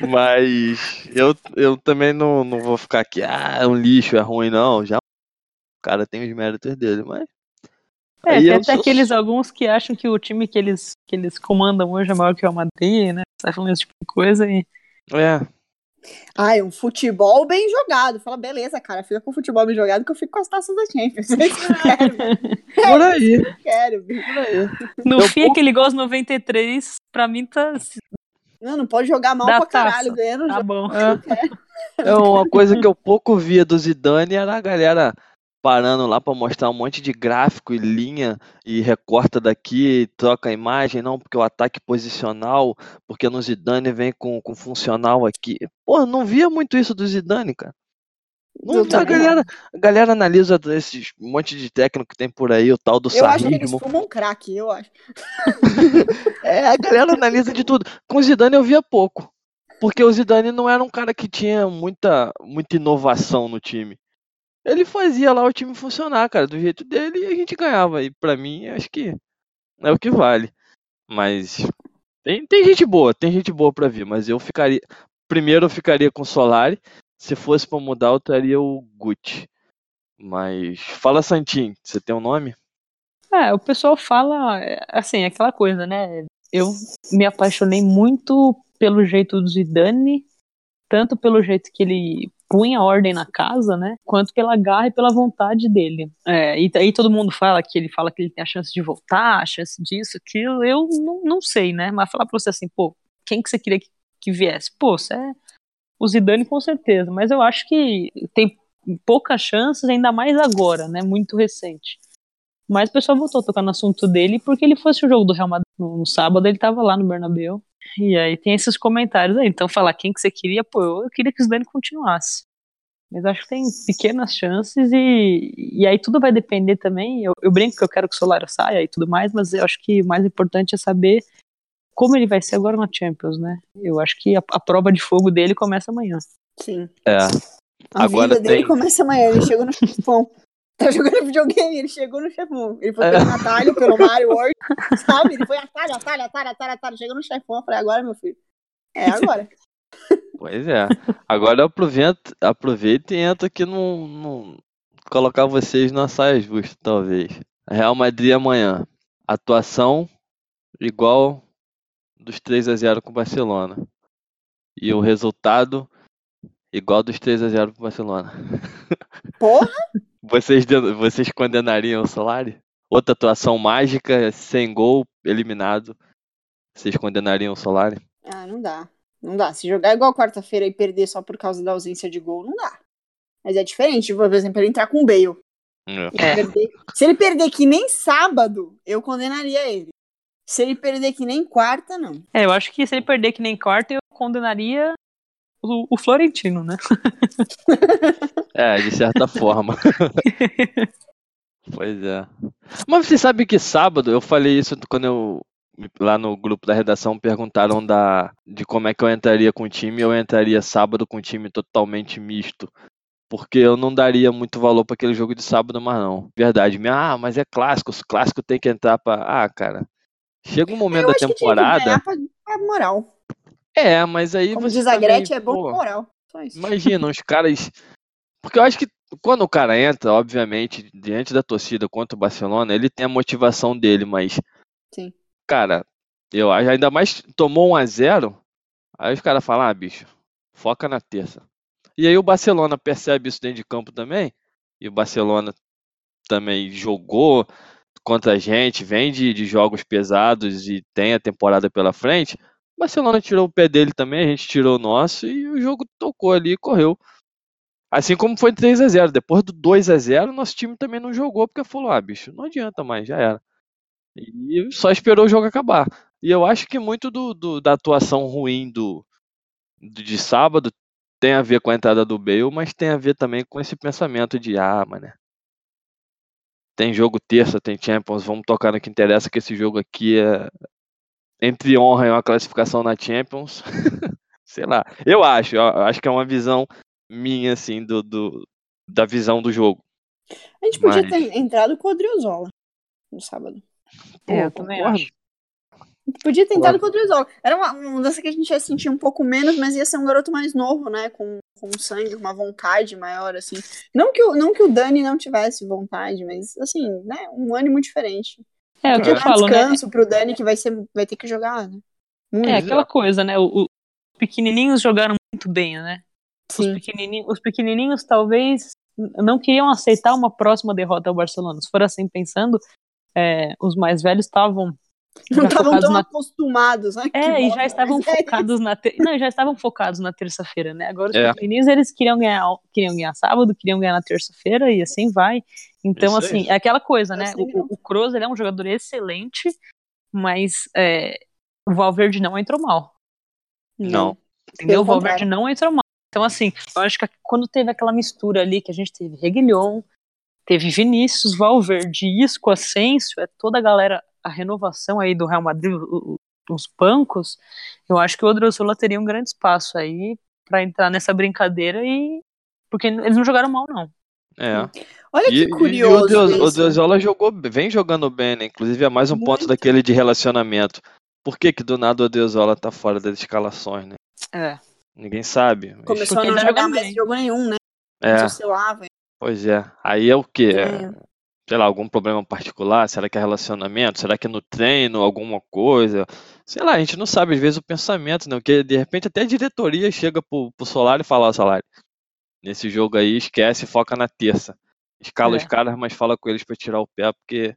mas eu, eu também não, não vou ficar aqui, ah, é um lixo, é ruim, não. Já o cara tem os méritos dele, mas. É, Aí tem até sou- aqueles alguns que acham que o time que eles, que eles comandam hoje é maior que o Real Madrid, né? Sai falando esse tipo de coisa e. É, Ah, é um futebol bem jogado. Fala, beleza, cara, fica com o futebol bem jogado que eu fico com as taças da Champions. É por aí, eu quero. por aí. No Eu fim, aquele gol aos 93, pra mim tá, Não, não pode jogar mal Da pra taça. caralho, ganhando tá bom. É uma coisa que eu pouco via do Zidane era a galera parando lá pra mostrar um monte de gráfico e linha e recorta daqui, troca a imagem, não, porque o ataque posicional, porque no Zidane vem com, com funcional aqui. Pô, não via muito isso do Zidane, cara. Não, Eu a, galera, a galera analisa esses monte de técnico que tem por aí, o tal do Eu acho que eles fumam crack, eu acho. É, a galera analisa de tudo. Com o Zidane eu via pouco. Porque o Zidane não era um cara que tinha muita, muita inovação no time. Ele fazia lá o time funcionar, cara, do jeito dele e a gente ganhava. E pra mim, acho que é o que vale. Mas tem, tem gente boa, tem gente boa pra vir, mas eu ficaria. Primeiro eu ficaria com o Solari. Se fosse pra mudar, eu traria o Gucci. Mas fala Santinho, você tem um nome? É, o pessoal fala, é, assim, aquela coisa, né? Eu me apaixonei muito pelo jeito do Zidane, tanto pelo jeito que ele punha ordem na casa, né? Quanto pela garra e pela vontade dele. É, e aí todo mundo fala que ele fala que ele tem a chance de voltar, a chance disso, aquilo. Eu não, não sei, né? Mas falar pra você assim, pô, quem que você queria que, que viesse? Pô, você é o Zidane com certeza, mas eu acho que tem poucas chances, ainda mais agora, né? Muito recente. Mas o pessoal voltou a tocar no assunto dele porque ele fosse o jogo do Real Madrid no, sábado, ele tava lá no Bernabéu. E aí tem esses comentários aí. Então falar quem que você queria, pô, eu queria que o Zidane continuasse. Mas acho que tem pequenas chances e, e aí tudo vai depender também. Eu, eu brinco que eu quero que o Solaro saia e tudo mais, mas eu acho que o mais importante é saber como ele vai ser agora na Champions, né? Eu acho que a, a prova de fogo dele começa amanhã. Sim. É. A Agora vida dele tem- começa amanhã. Ele chegou no chefão. Tá jogando videogame, ele chegou no chefão. Ele foi É. pelo atalho, pelo Mario World, sabe? Ele foi atalho, atalho, atalho, atalho, atalho. Chegou no chefão. Eu falei, agora, meu filho. É agora. Pois é. Agora aproveita, aproveita e entra aqui no, no- colocar vocês na saia justa, talvez. Real Madrid amanhã. Atuação igual dos 3 a 0 com o Barcelona. E o resultado igual dos 3 a 0 com o Barcelona. Porra, Vocês, vocês condenariam o Solari? Outra atuação mágica, sem gol, eliminado. Vocês condenariam o Solari? Ah, não dá. Não dá. Se jogar igual quarta-feira e perder só por causa da ausência de gol, não dá. Mas é diferente, por exemplo, ele entrar com o Bale. É. Perder- Se ele perder que nem sábado, eu condenaria ele. Se ele perder que nem quarta, não. É, eu acho que se ele perder que nem quarta, eu condenaria o, o Florentino, né? É, de certa forma. Pois é. Mas você sabe que sábado, eu falei isso quando eu. Lá no grupo da redação perguntaram da, de como é que eu entraria com o time. Eu entraria sábado com o time totalmente misto. Porque eu não daria muito valor para aquele jogo de sábado, mas não. Verdade. Ah, mas é clássico. Os clássicos tem que entrar para. Ah, cara. Chega um momento eu da que tinha que temporada. pra, pra moral. É, mas aí Como você. diz a também, Gretchen, é bom pô, pra moral. Só isso. Imagina, os caras. Porque eu acho que quando o cara entra, obviamente, diante da torcida contra o Barcelona, ele tem a motivação dele, mas, Sim. cara, eu acho, ainda mais tomou 1 a 0 aí os caras falam, ah, bicho, foca na terça. E aí o Barcelona percebe isso dentro de campo também, e o Barcelona também jogou contra a gente, vem de, de jogos pesados e tem a temporada pela frente. O Barcelona tirou o pé dele também, a gente tirou o nosso e o jogo tocou ali e correu. Assim como foi 3 a 0 Depois do 2 a 0 nosso time também não jogou, porque falou, ah, bicho, não adianta mais, já era. E só esperou o jogo acabar. E eu acho que muito do, do- da atuação ruim do, do- de sábado tem a ver com a entrada do Bale, mas tem a ver também com esse pensamento de, ah, mano, tem jogo terça, tem Champions, vamos tocar no que interessa, que esse jogo aqui é entre honra e uma classificação na Champions. Sei lá, eu acho, eu acho que é uma visão minha, assim, do, do- da visão do jogo. A gente podia Mas- ter entrado com o Odriozola no sábado. É, eu também acho. A gente podia ter entrado com o Odriozola. Era uma, uma mudança que a gente ia sentir um pouco menos, mas ia ser um garoto mais novo, né? Com, com sangue, uma vontade maior, assim. Não que, o, não que o Dani não tivesse vontade, mas, assim, né? Um ânimo diferente. É, o que eu Dar falo, né? descanso pro Dani, que vai, ser, vai ter que jogar, né? Muito. É aquela coisa, né? o- Os pequenininhos jogaram muito bem, né? Os Sim. pequenininhos, os pequenininhos talvez não queriam aceitar uma próxima derrota ao Barcelona. Se for assim pensando, é, os mais velhos estavam Não já estavam tão na- acostumados, né? É, Que e já estavam mas é focados na ter... não, já estavam focados na terça-feira, né? Agora os É. pequenininhos eles queriam ganhar, queriam ganhar sábado, queriam ganhar na terça-feira e assim vai. Então Isso assim, é aquela coisa, né? Que O, o Kroos, ele é um jogador excelente, mas é, o Valverde não entrou mal, Não. entendeu? O Valverde não entrou mal. Então assim, eu acho que quando teve aquela mistura ali que a gente teve Reguilhon, teve Vinícius, Valverde, Isco, Asensio, é toda a galera, a renovação aí do Real Madrid, os bancos, eu acho que o Odriozola teria um grande espaço aí pra entrar nessa brincadeira e porque eles não jogaram mal não. É. Olha E, que e o curioso. Deus- o isso. Deozola jogou, vem jogando bem, né? Inclusive é mais um ponto Muito. daquele de relacionamento. Por que que do nada o Deozola tá fora das escalações, né? É. Ninguém sabe. Começou Porque a não jogar mais bem. jogo nenhum, né? É, Oscilava. pois é. Aí é o quê? É. Sei lá, algum problema particular? Será que é relacionamento? Será que é no treino, alguma coisa? Sei lá, a gente não sabe, às vezes, o pensamento, né? Porque de repente até a diretoria chega pro, pro Solar e fala, ó, Solar, nesse jogo aí, esquece, foca na terça. Escala É. os caras, mas fala com eles pra tirar o pé, porque,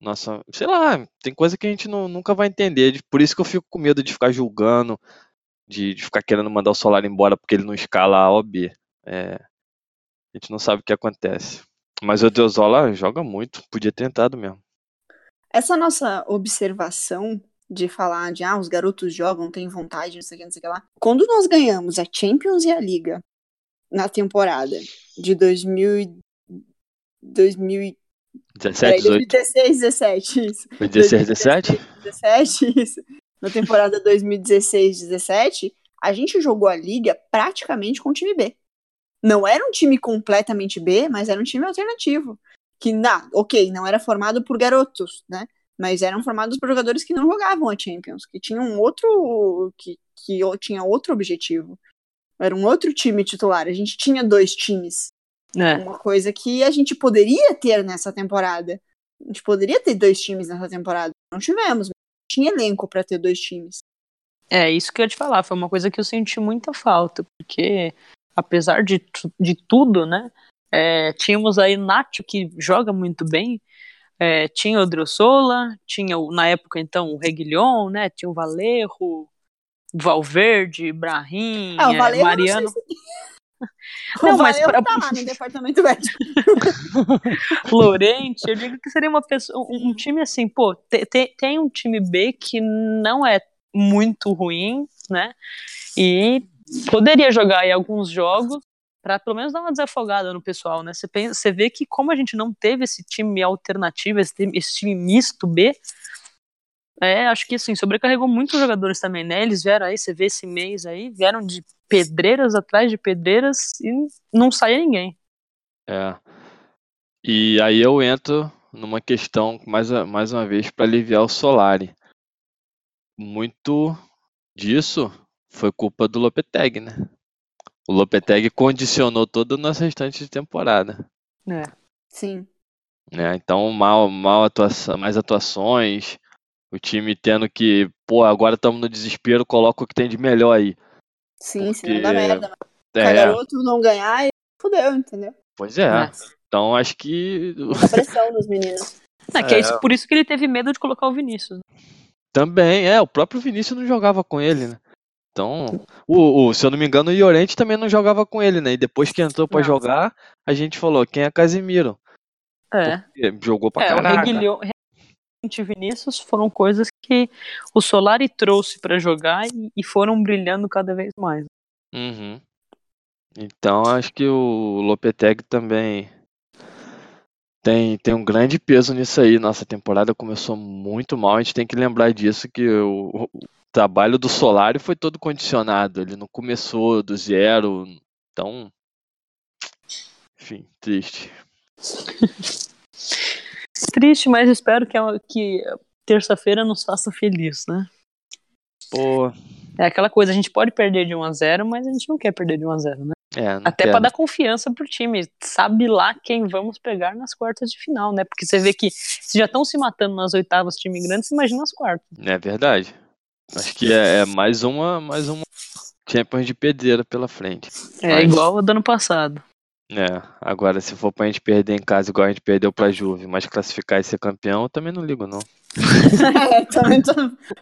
nossa, sei lá, tem coisa que a gente não- nunca vai entender. de- Por isso que eu fico com medo de ficar julgando, de, de ficar querendo mandar o Solar embora porque ele não escala A ou B. É, a gente não sabe o que acontece. Mas o Deozola joga muito, podia ter entrado mesmo. Essa nossa observação de falar de ah, os garotos jogam, têm vontade, não sei o que, não sei o que lá. Quando nós ganhamos a Champions e a Liga na temporada de 2000 e- 2000 e- 17, peraí, 18, 2016, 17, isso. foi 16, 17? 17, isso. Na temporada 2016, 17, a gente jogou a liga praticamente com o time B. Não era um time completamente B, mas era um time alternativo. Que, na, ok, não era formado por garotos, né? Mas eram formados por jogadores que não jogavam a Champions, que tinham outro. que, que tinha outro objetivo. Era um outro time titular. A gente tinha dois times. É. Uma coisa que a gente poderia ter nessa temporada. A gente poderia ter dois times nessa temporada. Não tivemos. Tinha elenco pra ter dois times. É, isso que eu ia te falar, foi uma coisa que eu senti muita falta, porque apesar de, tu- de tudo, né, é, tínhamos aí Nacho que joga muito bem, É, tinha o Drossola, tinha na época então o Reguilhon, né? Tinha o Valerro, Valverde, Brahim, Ah, o é, Valerro Mariano. se... Não, o mas pra- tá lá no departamento médico. Lorente, eu digo que seria uma pessoa, um, um time assim, pô, te- te- tem um time B que não é muito ruim, né? E poderia jogar aí alguns jogos para pelo menos dar uma desafogada no pessoal, né? Você pensa, você vê que como a gente não teve esse time alternativo, esse time, esse time misto B, é, acho que assim, sobrecarregou muitos jogadores também, né? Eles vieram aí, você vê esse mês aí, vieram de pedreiras atrás de pedreiras e não saía ninguém. É. E aí eu entro numa questão, mais, a- mais uma vez, para aliviar o Solari. Muito disso foi culpa do Lopetegui, né? O Lopetegui condicionou todo o nosso restante de temporada. É. Sim. né? Então, mal, mal atuação, mais atuações, o time tendo que, pô, agora estamos no desespero, coloca o que tem de melhor aí. Sim, se Porque- não dá merda. Mas É, o garoto não ganhar, fudeu, entendeu? pois é. Então, acho que A pressão dos meninos. É, que é É. isso, por isso que ele teve medo de colocar o Vinícius. também, é, o próprio Vinícius não jogava com ele, né? Então, o, o- se eu não me engano, o Llorente também não jogava com ele, né? E depois que entrou pra Não. jogar, a gente falou, quem é Casimiro? É. Porque Jogou pra É, o caraca. Reguilhão e Vinícius foram coisas que o Solari trouxe pra jogar e, e foram brilhando cada vez mais. Uhum. Então acho que o Lopetegui também tem, tem um grande peso nisso aí. Nossa temporada começou muito mal. A gente tem que lembrar disso que o, o trabalho do Solari foi todo condicionado. Ele não começou do zero. Então, enfim, triste. Triste, mas espero que, a- que terça-feira nos faça feliz, né? Pô, É aquela coisa, a gente pode perder de 1 a 0 mas a gente não quer perder de 1 a 0 né? é, Até pra dar confiança pro time. Sabe lá quem vamos pegar nas quartas de final, né? Porque você vê que se já estão se matando nas oitavas time grande, você imagina as quartas. É verdade. Acho que é, é mais uma, mais uma Champions de pedreira pela frente. É Mas- igual o do ano passado. É, agora se for pra gente perder em casa igual a gente perdeu pra Juve, mas classificar e ser campeão, eu também não ligo não. É, também tô...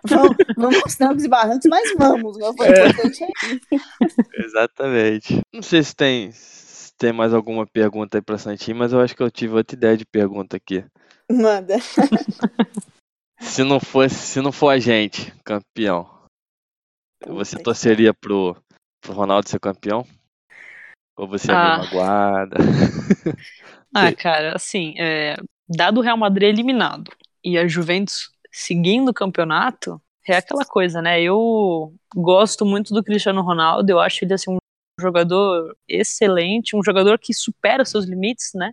vamos, vamos aos trancos e barrancos, mas vamos. Que foi importante é Exatamente. Não sei se tem, se tem mais alguma pergunta aí pra Santinho, mas eu acho que eu tive outra ideia de pergunta aqui. Manda. Se não fosse, se não for a gente, campeão, você torceria pro, pro Ronaldo ser campeão? Ou você é Ah. meio magoada? Ah, cara, assim, é, dado o Real Madrid eliminado e a Juventus seguindo o campeonato, é aquela coisa, né? Eu gosto muito do Cristiano Ronaldo, eu acho ele assim, um jogador excelente, um jogador que supera os seus limites, né?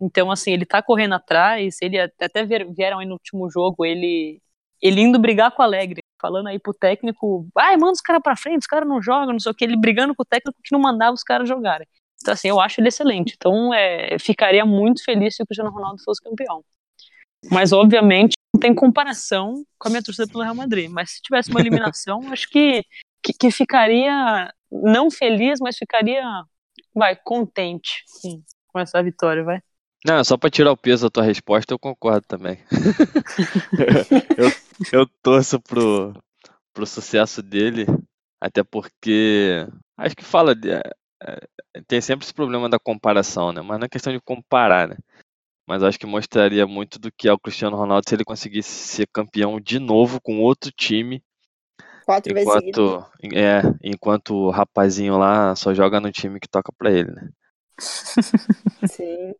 Então, assim, ele tá correndo atrás, ele até até vier- vieram aí no último jogo, ele, ele indo brigar com o Alegre, falando aí pro técnico, ai, manda os caras pra frente, os caras não jogam, não sei o que, ele brigando com o técnico que não mandava os caras jogarem. Então, assim, eu acho ele excelente. Então, é, ficaria muito feliz se o Cristiano Ronaldo fosse campeão. Mas, obviamente, não tem comparação com a minha torcida pelo Real Madrid. Mas se tivesse uma eliminação, acho que, que, que ficaria não feliz, mas ficaria, vai, contente sim, com essa vitória, vai. Não, só pra tirar o peso da tua resposta, eu concordo também. eu, eu torço pro, pro sucesso dele, até porque acho que fala é, é, tem sempre esse problema da comparação, né? Mas não é questão de comparar, né? Mas acho que mostraria muito do que é o Cristiano Ronaldo se ele conseguisse ser campeão de novo com outro time, Quatro vezes enquanto é, enquanto o rapazinho lá só joga no time que toca pra ele, né? Sim.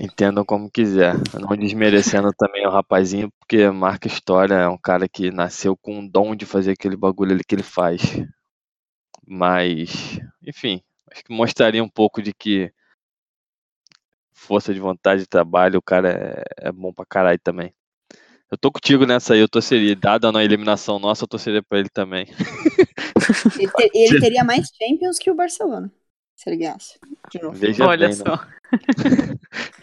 Entendam como quiser. Não desmerecendo também o rapazinho, porque marca história, é um cara que nasceu com um dom de fazer aquele bagulho ali que ele faz. Mas, enfim, acho que mostraria um pouco de que força de vontade de trabalho, o cara é, é bom pra caralho também. Eu tô contigo nessa aí, eu torceria. Dada a não eliminação nossa, eu torceria pra ele também. Ele, te- ele teria mais Champions que o Barcelona. Se ele ganhasse. De novo. Veja Olha bem, só. né?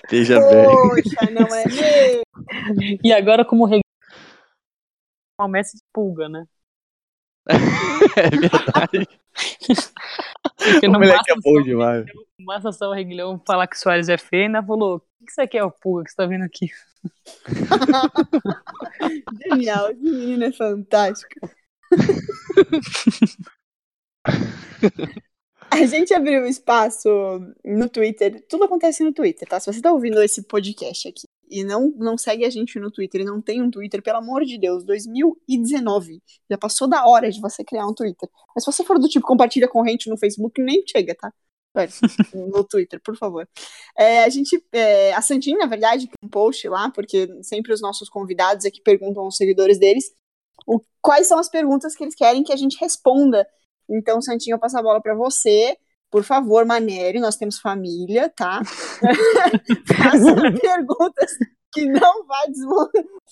Veja bem. Poxa, não é meu. E agora, como o Reg... uma Messi de pulga, né? é verdade. Porque o não moleque é bom só- demais. não basta só o Reguilhão falar que o Soares é feio, ainda falou: o que que você quer, o Pulga, que você tá vendo aqui? Genial, esse menino é fantástico. A gente abriu espaço no Twitter. Tudo acontece no Twitter, tá? Se você tá ouvindo esse podcast aqui e não, não segue a gente no Twitter e não tem um Twitter, pelo amor de Deus, 2019. Já passou da hora de você criar um Twitter. Mas se você for do tipo compartilha corrente no Facebook, nem chega, tá? No Twitter, por favor. É, a gente. é, a Santinha, na verdade, um post lá, porque sempre os nossos convidados aqui perguntam aos seguidores deles o- quais são as perguntas que eles querem que a gente responda. Então, Santinho, eu passo a bola para você. Por favor, Manere, nós temos família, tá? Faça perguntas que não vai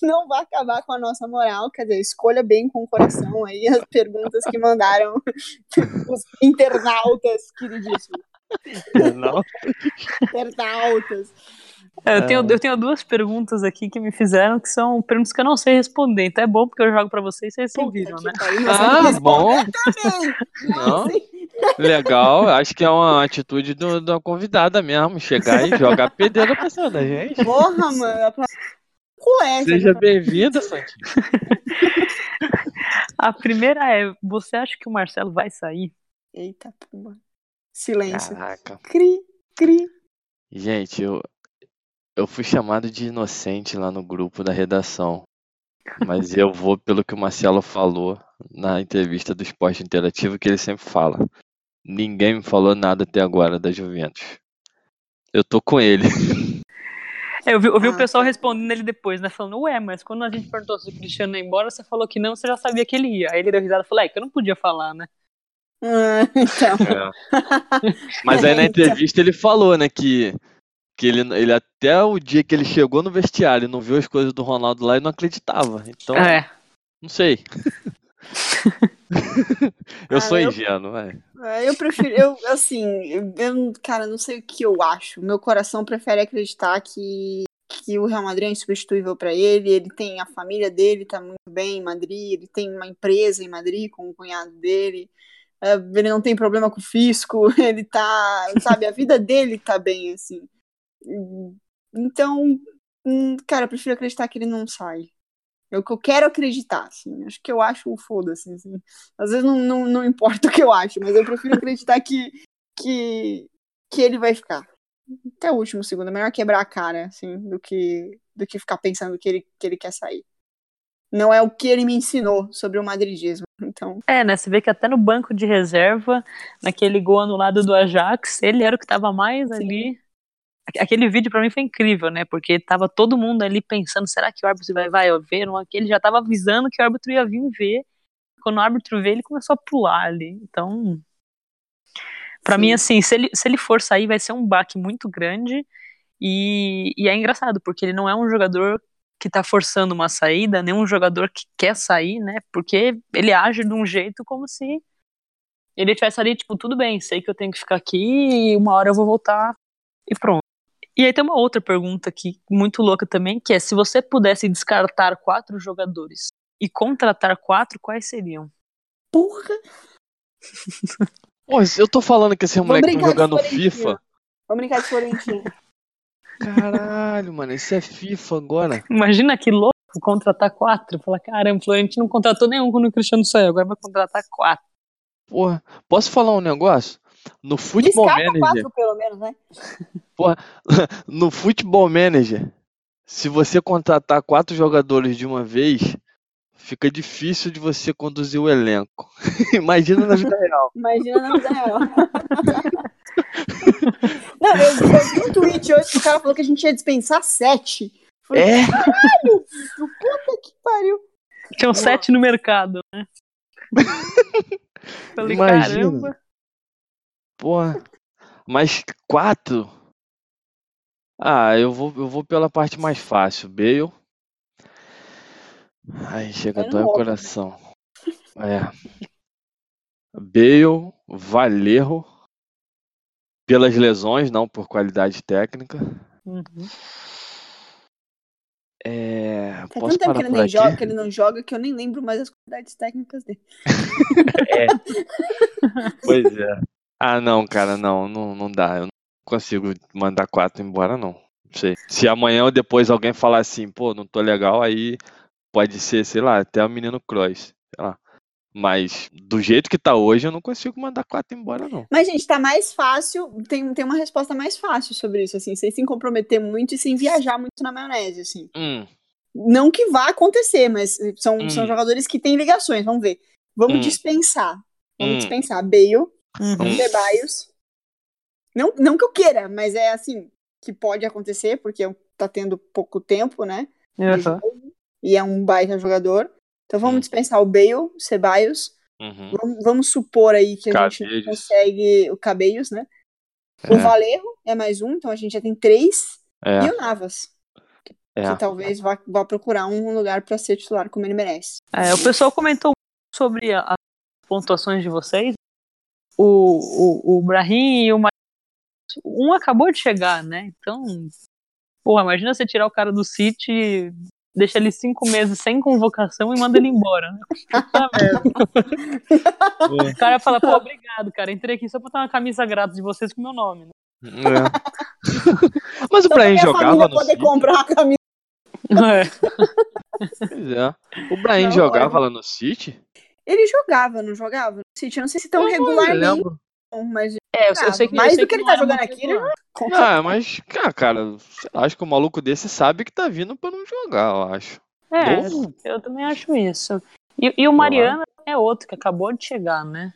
não vai acabar com a nossa moral. Quer dizer, escolha bem com o coração aí as perguntas que mandaram os internautas, queridíssimos. Não. Internautas. É, Eu, tenho, É. eu tenho duas perguntas aqui que me fizeram que são perguntas que eu não sei responder. Então é bom porque eu jogo pra vocês e vocês se Puta viram, que né? pariu, Ah, bom. Não. Legal, acho que é uma atitude do, da convidada mesmo, chegar e jogar pedreira pra cima da gente. Porra, mano. Culé, Seja bem-vinda, Santinho. A primeira é: você acha que o Marcelo vai sair? Eita, puma. Silêncio. Caraca. Cri, cri. Gente, eu, eu fui chamado de inocente lá no grupo da redação. Mas eu vou pelo que o Marcelo falou na entrevista do Esporte Interativo, que ele sempre fala. Ninguém me falou nada até agora da Juventus. Eu tô com ele. É, eu vi, eu vi Ah, o pessoal tá. respondendo ele depois, né? Falando, ué, mas quando a gente perguntou se o Cristiano ia embora, você falou que não, você já sabia que ele ia. Aí ele deu risada e falou, é que eu não podia falar, né? Ah, então. Mas aí na Então. entrevista ele falou, né, que, que ele, ele até o dia que ele chegou no vestiário e não viu as coisas do Ronaldo lá, ele não acreditava. Então, É. não sei. eu Ah, sou eu- ingênuo. Ah, Eu prefiro, eu, assim, eu, eu, cara, não sei o que eu acho. Meu coração prefere acreditar que, que o Real Madrid é insubstituível pra ele. Ele tem a família dele, tá muito bem em Madrid. Ele tem uma empresa em Madrid com o cunhado dele. ah, ele não tem problema com o fisco. Ele tá, sabe, a vida dele tá bem, assim. Então, hum, cara, eu prefiro acreditar que ele não sai. É o que eu quero acreditar, assim. Acho que eu acho o foda-se, assim. Às vezes não, não, não importa o que eu acho, mas eu prefiro acreditar que, que, que ele vai ficar. Até o último segundo. É melhor quebrar a cara, assim, do que, do que ficar pensando que ele, que ele quer sair. Não é o que ele me ensinou sobre o madridismo. Então, É, né? Você vê que até no banco de reserva, naquele gol anulado do Ajax, ele era o que tava mais ali. Aque- Aquele vídeo pra mim foi incrível, né? Porque tava todo mundo ali pensando, será que o árbitro vai, vai ver? Não, Ele já tava avisando que o árbitro ia vir ver. Quando o árbitro vê, ele começou a pular ali. Então, pra Sim. mim, assim, se ele, se ele for sair, vai ser um baque muito grande. E, e é engraçado, porque ele não é um jogador que tá forçando uma saída, nem um jogador que quer sair, né? Porque ele age de um jeito como se ele tivesse ali, tipo, tudo bem, sei que eu tenho que ficar aqui e uma hora eu vou voltar e pronto. E aí tem uma outra pergunta aqui, muito louca também, que é se você pudesse descartar quatro jogadores e contratar quatro, quais seriam? porra! Pô, eu tô falando que esse moleque tá jogando. FIFA. Vamos brincar de Florentino. Caralho, mano, isso é FIFA agora. Imagina que louco contratar quatro. Falar, caramba, o Florentino não contratou nenhum quando o Cristiano saiu, agora vai contratar quatro. Porra, posso falar um negócio? No Futebol Manager, quatro, pelo menos, né? no Futebol Manager, se você contratar quatro jogadores de uma vez, fica difícil de você conduzir o elenco. Imagina na vida real. Imagina na vida real. Não, eu, eu vi um tweet hoje que o cara falou que a gente ia dispensar sete. Falei, É, puta que pariu. Tinham sete no mercado, né? Falei, Imagina. caramba. Porra. Mas quatro? Ah, eu vou, eu vou pela parte mais fácil. Bale. Ai, chega, dói o coração. É. Bale, Valerro. Pelas lesões, não por qualidade técnica. Uhum. É, Faz posso tanto tempo que parar ele, nem aqui? joga, que ele não joga que eu nem lembro mais as qualidades técnicas dele. É. Pois é. Ah, não, cara, não, não, não dá. Eu não consigo mandar quatro embora, não. Não sei. Se amanhã ou depois alguém falar assim, pô, não tô legal, aí pode ser, sei lá, até o menino Cross, sei lá. Mas do jeito que tá hoje, eu não consigo mandar quatro embora, não. Mas, gente, tá mais fácil. Tem, tem uma resposta mais fácil sobre isso, assim, sem se comprometer muito e sem viajar muito na maionese, assim. Hum, Não que vá acontecer, mas são, Hum. são jogadores que têm ligações. Vamos ver. Vamos Hum. dispensar. Vamos Hum. dispensar. Bale, Uhum. Ceballos. Não, não que eu queira, mas é assim, que pode acontecer, porque tá tendo pouco tempo, né? Uhum. e é um baita jogador. Então vamos Hum. dispensar o Bale, Ceballos. uhum. Vamos, vamos supor aí que a gente consegue o Cabellos, né? O É. Valerro é mais um, então a gente já tem três. É, E o Navas, é. que talvez vá, vá procurar um lugar pra ser titular como ele merece. É, o pessoal comentou sobre a- as pontuações de vocês. O, o, o Brahim e o Mar... Um acabou de chegar, né? Então, porra, imagina você tirar o cara do City, deixa ele cinco meses sem convocação e manda ele embora. Né? Puta merda. O cara fala, pô, obrigado, cara. Entrei aqui só pra botar uma camisa grátis de vocês com meu nome. Né? É. Mas o Brahim jogava no poder City? comprar a camisa. É. Pois é. O Brahim jogava lá no City? Ele jogava, não jogava? No City, eu não sei se tão Eu não regularmente, lembro. mas É, eu, eu sei que mais eu sei do que ele não tá jogando aqui, ele regular. com Ah, mas, cara, cara, sei lá, acho que o maluco desse sabe que tá vindo pra não jogar, eu acho. É, Novo. eu também acho isso. E, e o Mariano é outro que acabou de chegar, né?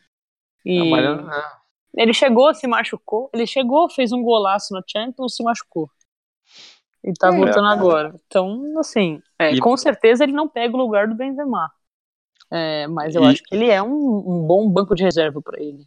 E A Mariana, é. ele chegou, se machucou. Ele chegou, fez um golaço na Champions, se machucou. E tá É, voltando cara. agora. Então, assim, é, E- com certeza ele não pega o lugar do Benzema. É, mas eu E- acho que ele é um, um bom banco de reserva pra ele.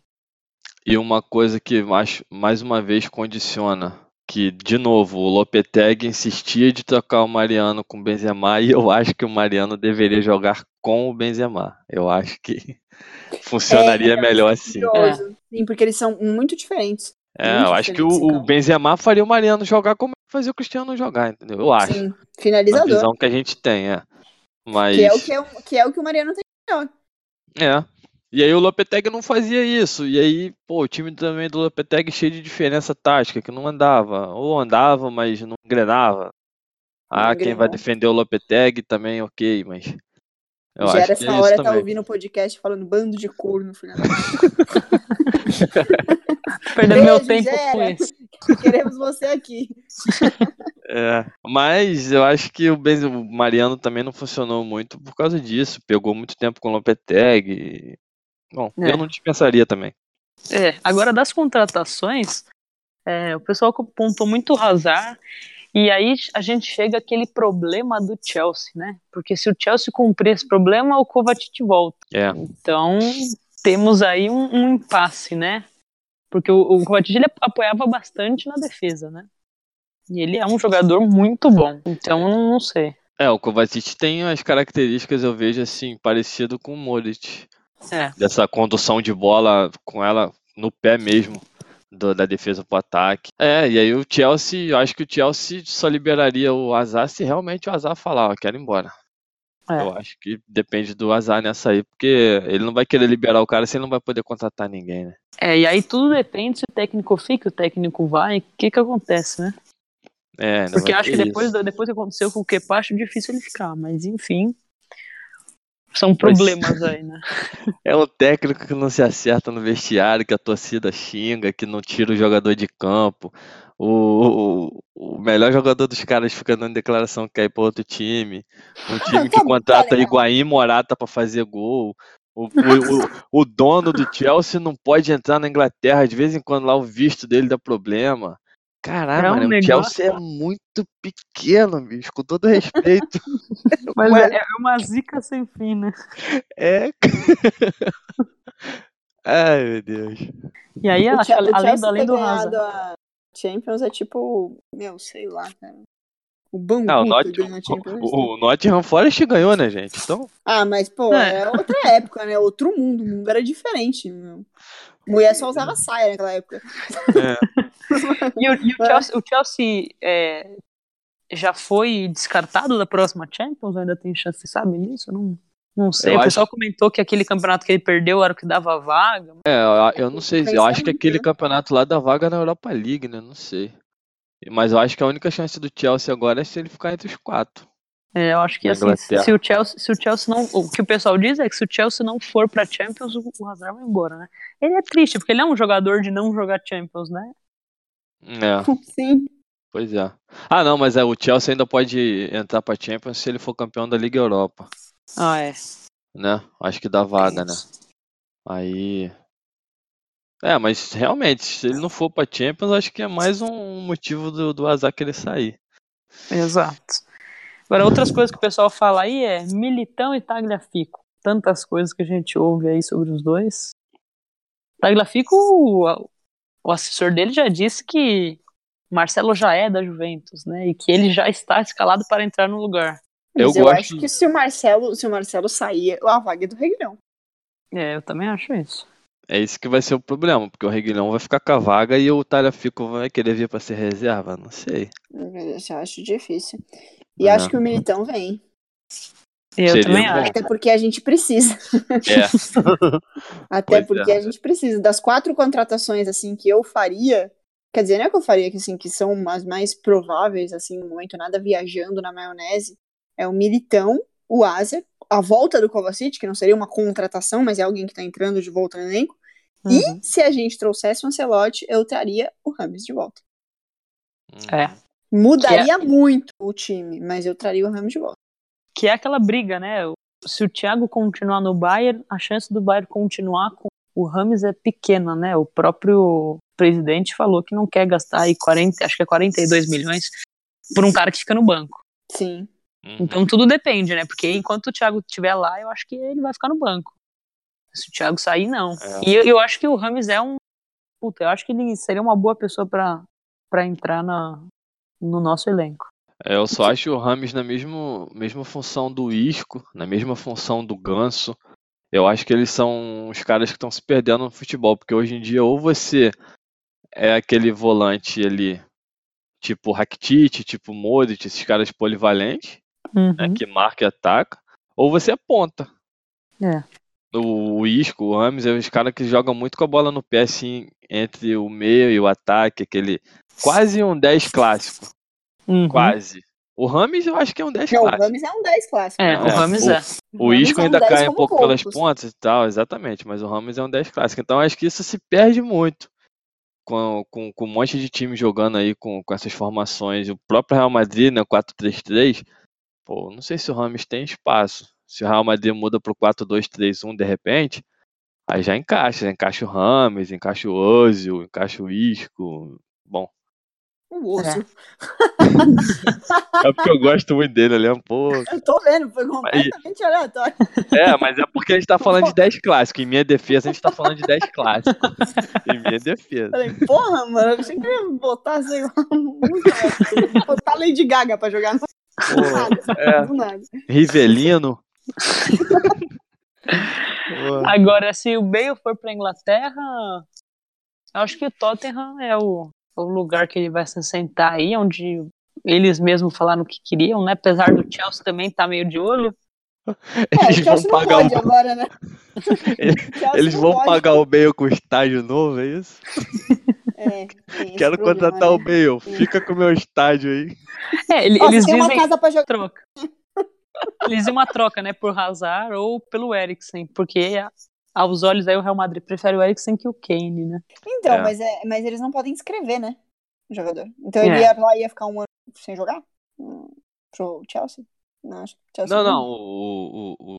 E uma coisa que acho, mais uma vez condiciona, que, de novo, o Lopetegui insistia de trocar o Mariano com o Benzema e eu acho que o Mariano deveria jogar com o Benzema. Eu acho que funcionaria É, melhor assim. curioso. Sim, porque eles são muito diferentes. É, muito eu acho que o, o. Benzema faria o Mariano jogar como fazia o Cristiano jogar, entendeu? Eu acho. Sim, A finalizador. visão que a gente tem, é. Mas. Que é, o que, é, o- que é o que o Mariano tem É. E aí o Lopetegui não fazia isso. E aí, pô, o time também do Lopetegui cheio de diferença tática, que não andava. Ou andava, mas não engrenava. Ah, Não quem vai defender o Lopetegui também, ok, mas. Eu Já acho era que essa é hora tá também. ouvindo o podcast falando bando de corno, da Perdendo meu tempo com Gera. isso. Queremos você aqui. É, mas eu acho que o, Benz, o Mariano também não funcionou muito por causa disso. Pegou muito tempo com o Lopetegui. Bom, É. eu não dispensaria também. É, agora das contratações, é, o pessoal apontou muito o Hazard, e aí a gente chega àquele problema do Chelsea, né? Porque se o Chelsea cumprir esse problema, o Kovacic volta. É. Então, temos aí um, um impasse, né? Porque o, o Kovacic ele apoiava bastante na defesa, né? E ele é um jogador muito bom. Então, eu não sei. É, o Kovacic tem as características, eu vejo assim, parecido com o Modric. É. Dessa condução de bola com ela no pé mesmo, do- da defesa pro ataque. É, e aí o Chelsea, eu acho que o Chelsea só liberaria o Azar se realmente o Azar falar, ó, quero ir embora. É. Eu acho que depende do Azar nessa aí, porque ele não vai querer liberar o cara se ele não vai poder contratar ninguém, né? É, e aí tudo depende se o técnico fica, o técnico vai, o que que acontece, né? É, Porque acho que ter depois, isso. depois que aconteceu com o Kepa, acho difícil ele ficar, mas enfim. São problemas aí, né? É um técnico que não se acerta no vestiário, que a torcida xinga, que não tira o jogador de campo. O, o, o melhor jogador dos caras fica dando declaração que quer ir para outro time. Um time que Tá- contrata. Higuaín Morata para fazer gol. O, o, o, o dono do Chelsea não pode entrar na Inglaterra, de vez em quando lá o visto dele dá problema. Caralho, É um mano, o negócio- Chelsea é muito pequeno, bicho, com todo respeito. Mas Mas- é, é uma zica sem fim, né? É. Ai, meu Deus. E aí, O acho, Chel- o além, Chelsea do, além do Hazard. a Champions é tipo, meu, sei lá, cara. O Bangu Ah, o, Not- ganho a Champions. o, o Nottingham Forest ganhou, né, gente? Então, Ah, mas, pô, É. é outra época, né? Outro mundo. O mundo era diferente, meu. Mulher só usava saia naquela época. E, o, e o Chelsea, o Chelsea, é, já foi descartado da próxima Champions? Ainda tem chance, você sabe nisso? Não, não sei. Eu o pessoal acho- comentou que aquele campeonato que ele perdeu era o que dava vaga. É, eu- eu não sei, eu acho que aquele né? campeonato lá da vaga na Europa League, né? Não sei. Mas eu acho que a única chance do Chelsea agora é se ele ficar entre os quatro. É, eu acho que assim, se o, Chelsea, se o Chelsea não. O que o pessoal diz é que se o Chelsea não for pra Champions, o o Hazard vai embora, né? Ele é triste, porque ele é um jogador de não jogar Champions, né? É, Sim. pois é. Ah, não, mas é, o Chelsea ainda pode entrar pra Champions se ele for campeão da Liga Europa, Ah, é. né? Acho que dá vaga, né? Aí. É, mas realmente, se ele não for pra Champions, acho que é mais um motivo do, do azar que ele sair. Exato. Agora, outras coisas que o pessoal fala aí é Militão e Tagliafico. Tantas coisas que a gente ouve aí sobre os dois. Tagliafico, o, o assessor dele já disse que Marcelo já é da Juventus, né? E que ele já está escalado para entrar no lugar. Eu Mas eu, gosto- acho que se o Marcelo, se o Marcelo sair, a vaga é do Reguilhão. É, eu também acho isso. É isso que vai ser o problema, porque o Reguilhão vai ficar com a vaga e o Talhafico vai querer vir pra ser reserva? Não sei. Eu acho difícil. E É. acho que o Militão vem. Eu Seria também acho. Até porque a gente precisa. É. Até Pois porque é. a gente precisa. Das quatro contratações, assim, que eu faria. Quer dizer, não é que eu faria, que, assim, que são as mais prováveis, assim, no momento, nada viajando na maionese. É o Militão, o Azer, a volta do Kovacic, que não seria uma contratação, mas é alguém que tá entrando de volta no elenco. Uhum. E se a gente trouxesse o Ancelotti, eu traria o Rames de volta. É. Mudaria muito o time, mas eu traria o Rames de volta. Que é aquela briga, né? Se o Thiago continuar no Bayern, a chance do Bayern continuar com o Rames é pequena, né? O próprio presidente falou que não quer gastar aí 40, acho que é 42 milhões por um cara que fica no banco. Sim. Uhum. Então tudo depende, né? Porque enquanto o Thiago estiver lá, eu acho que ele vai ficar no banco. Se o Thiago sair, não. É. E eu, eu acho que o Rames é um. Puta, eu acho que ele seria uma boa pessoa pra entrar na, no nosso elenco. É, eu só acho o Rames na mesmo, mesma função do Isco, na mesma função do Ganso. Eu acho que eles são os caras que estão se perdendo no futebol, porque hoje em dia ou você é aquele volante ali, tipo Rakitic, tipo Modric, esses caras polivalentes, Uhum. né, que marca e ataca, ou você é ponta. É. O, o Isco, o Rames, é os caras que jogam muito com a bola no pé, assim, entre o meio e o ataque, aquele quase um 10 clássico, Uhum. quase. O Rames eu acho que é um 10 Não, o clássico. Rames é um 10 clássico. É, né? o É, Rames o- é. O Rames Isco é um ainda 10 cai um pouco pelas poucos. pontas e tal, exatamente, mas o Ramos é um 10 clássico. Então acho que isso se perde muito com, com, com um monte de time jogando aí com, com essas formações. O próprio Real Madrid, né, 4-3-3, pô, não sei se o Ramos tem espaço. Se o Real Madrid muda pro 4-2-3-1 de repente, aí já encaixa, já encaixa o Ramos, encaixa o Ozil, encaixa o Isco. Bom, O osso. é porque eu gosto muito dele, ele é um pouco. Eu tô vendo, foi completamente aleatório. É, mas é porque a gente tá falando de 10 clássicos. Em minha defesa, a gente tá falando de 10 clássicos. Em minha defesa. Falei, porra, mano, eu achei que ia botar, sei lá, botar Lady Gaga pra jogar no Pô, nada. é, Do nada. Rivelino. Agora, se o Bale for pra Inglaterra, eu acho que o Tottenham é o, o lugar que ele vai se sentar aí, onde eles mesmos falaram que queriam, né? Apesar do Chelsea também tá meio de olho. É, eles o vão pagar pode o, agora, né? Eles- vão pode. pagar o Bale com estádio novo, é isso? É, esse Quero problema, contratar né? o Bale. Fica com o meu estádio aí. É, ele- Ó, eles tem uma dizem casa pra jogar. troca. Eles dizem uma troca, né? Por Hazard ou pelo Eriksen, porque aos olhos aí o Real Madrid prefere o Eriksen que o Kane, né? Então, É. mas, é, mas eles não podem inscrever, né? O jogador. Então ele É. ia lá e ia ficar um ano sem jogar? Pro Chelsea? Não, acho que o Chelsea Não, não, o, o, o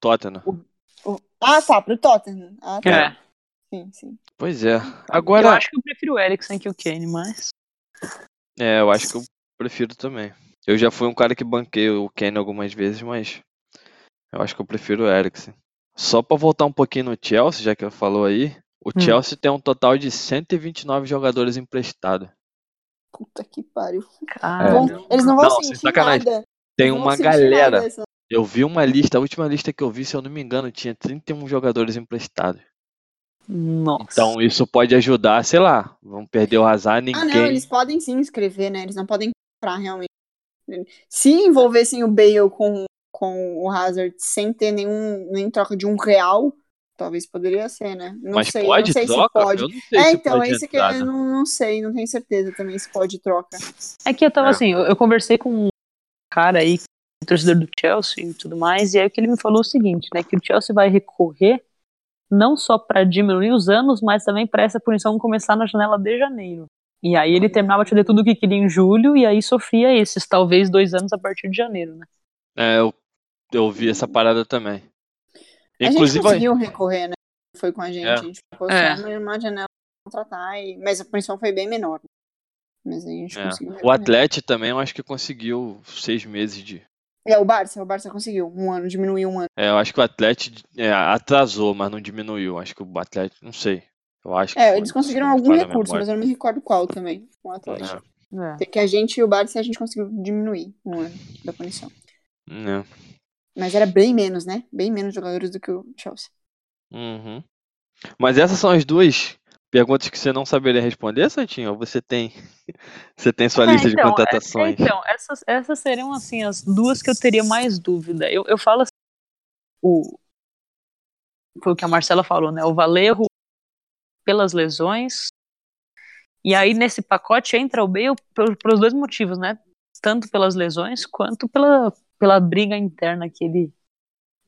Tottenham. O- Ah, tá, pro Tottenham. Ah, tá. É. Sim, sim. Pois é. Eu Agora, acho que eu prefiro o Eriksen que o Kane, mas. é, eu acho que eu prefiro também. Eu já fui um cara que banquei o Kane algumas vezes, mas eu acho que eu prefiro o Eriksen. Só pra voltar um pouquinho no Chelsea, já que eu falou aí, o Hum. Chelsea tem um total de 129 jogadores emprestados. Puta que pariu. Cara, Vão- eles não vão Não, sentir sacanagem. nada. Tem vão uma galera. nada, Eu vi uma lista, a última lista que eu vi, se eu não me engano, tinha 31 jogadores emprestados. Nossa. Então isso pode ajudar, sei lá, vamos perder o Hazard, Ah, ninguém. não, eles podem sim inscrever, né? Eles não podem comprar realmente. Se envolvessem o Bale com, com o Hazard sem ter nenhum, nem troca de um real, talvez poderia ser, né? Não Mas sei, pode não sei troca? se pode. Eu não sei É, se então, pode esse que entrar, eu né? não, não sei, não tenho certeza também se pode troca. É que eu tava É. assim, eu, eu conversei com um cara aí, torcedor do Chelsea e tudo mais, e aí o que ele me falou é o seguinte, né, que o Chelsea vai recorrer não só pra diminuir os anos, mas também pra essa punição começar na janela de janeiro. E aí ele terminava de fazer tudo o que queria em julho e aí sofria esses talvez dois anos a partir de janeiro, né? É, eu, eu vi essa parada também. a gente Inclusive, conseguiu recorrer, né? Foi com a gente, É. a gente ficou É. só numa janela pra contratar, e... mas a punição foi bem menor. Mas a gente é, conseguiu o. Atlético também eu acho que conseguiu seis meses de. É, o Barça, o Barça conseguiu um ano, diminuiu um ano. É, eu acho que o Atlético é, atrasou, mas não diminuiu. Acho que o Atlético, não sei. Eu acho que É, foi, eles conseguiram se não algum recurso, mas eu não me recordo qual também, com o Atlético. É. Tem Que a gente e o Barça a gente conseguiu diminuir um ano da punição. É. Mas era bem menos, né? Bem menos jogadores do que o Chelsea. Uhum. Mas essas são as duas perguntas que você não saberia responder, Santinho? Ou você tem, você tem sua É, lista então, de contratações? é, então, essas, essas seriam assim as duas que eu teria mais dúvida. Eu, eu falo assim, o foi o que a Marcela falou, né? O Valerro pelas lesões. E aí nesse pacote entra o Bale por- pelos dois motivos, né? Tanto pelas lesões quanto pela, pela briga interna que ele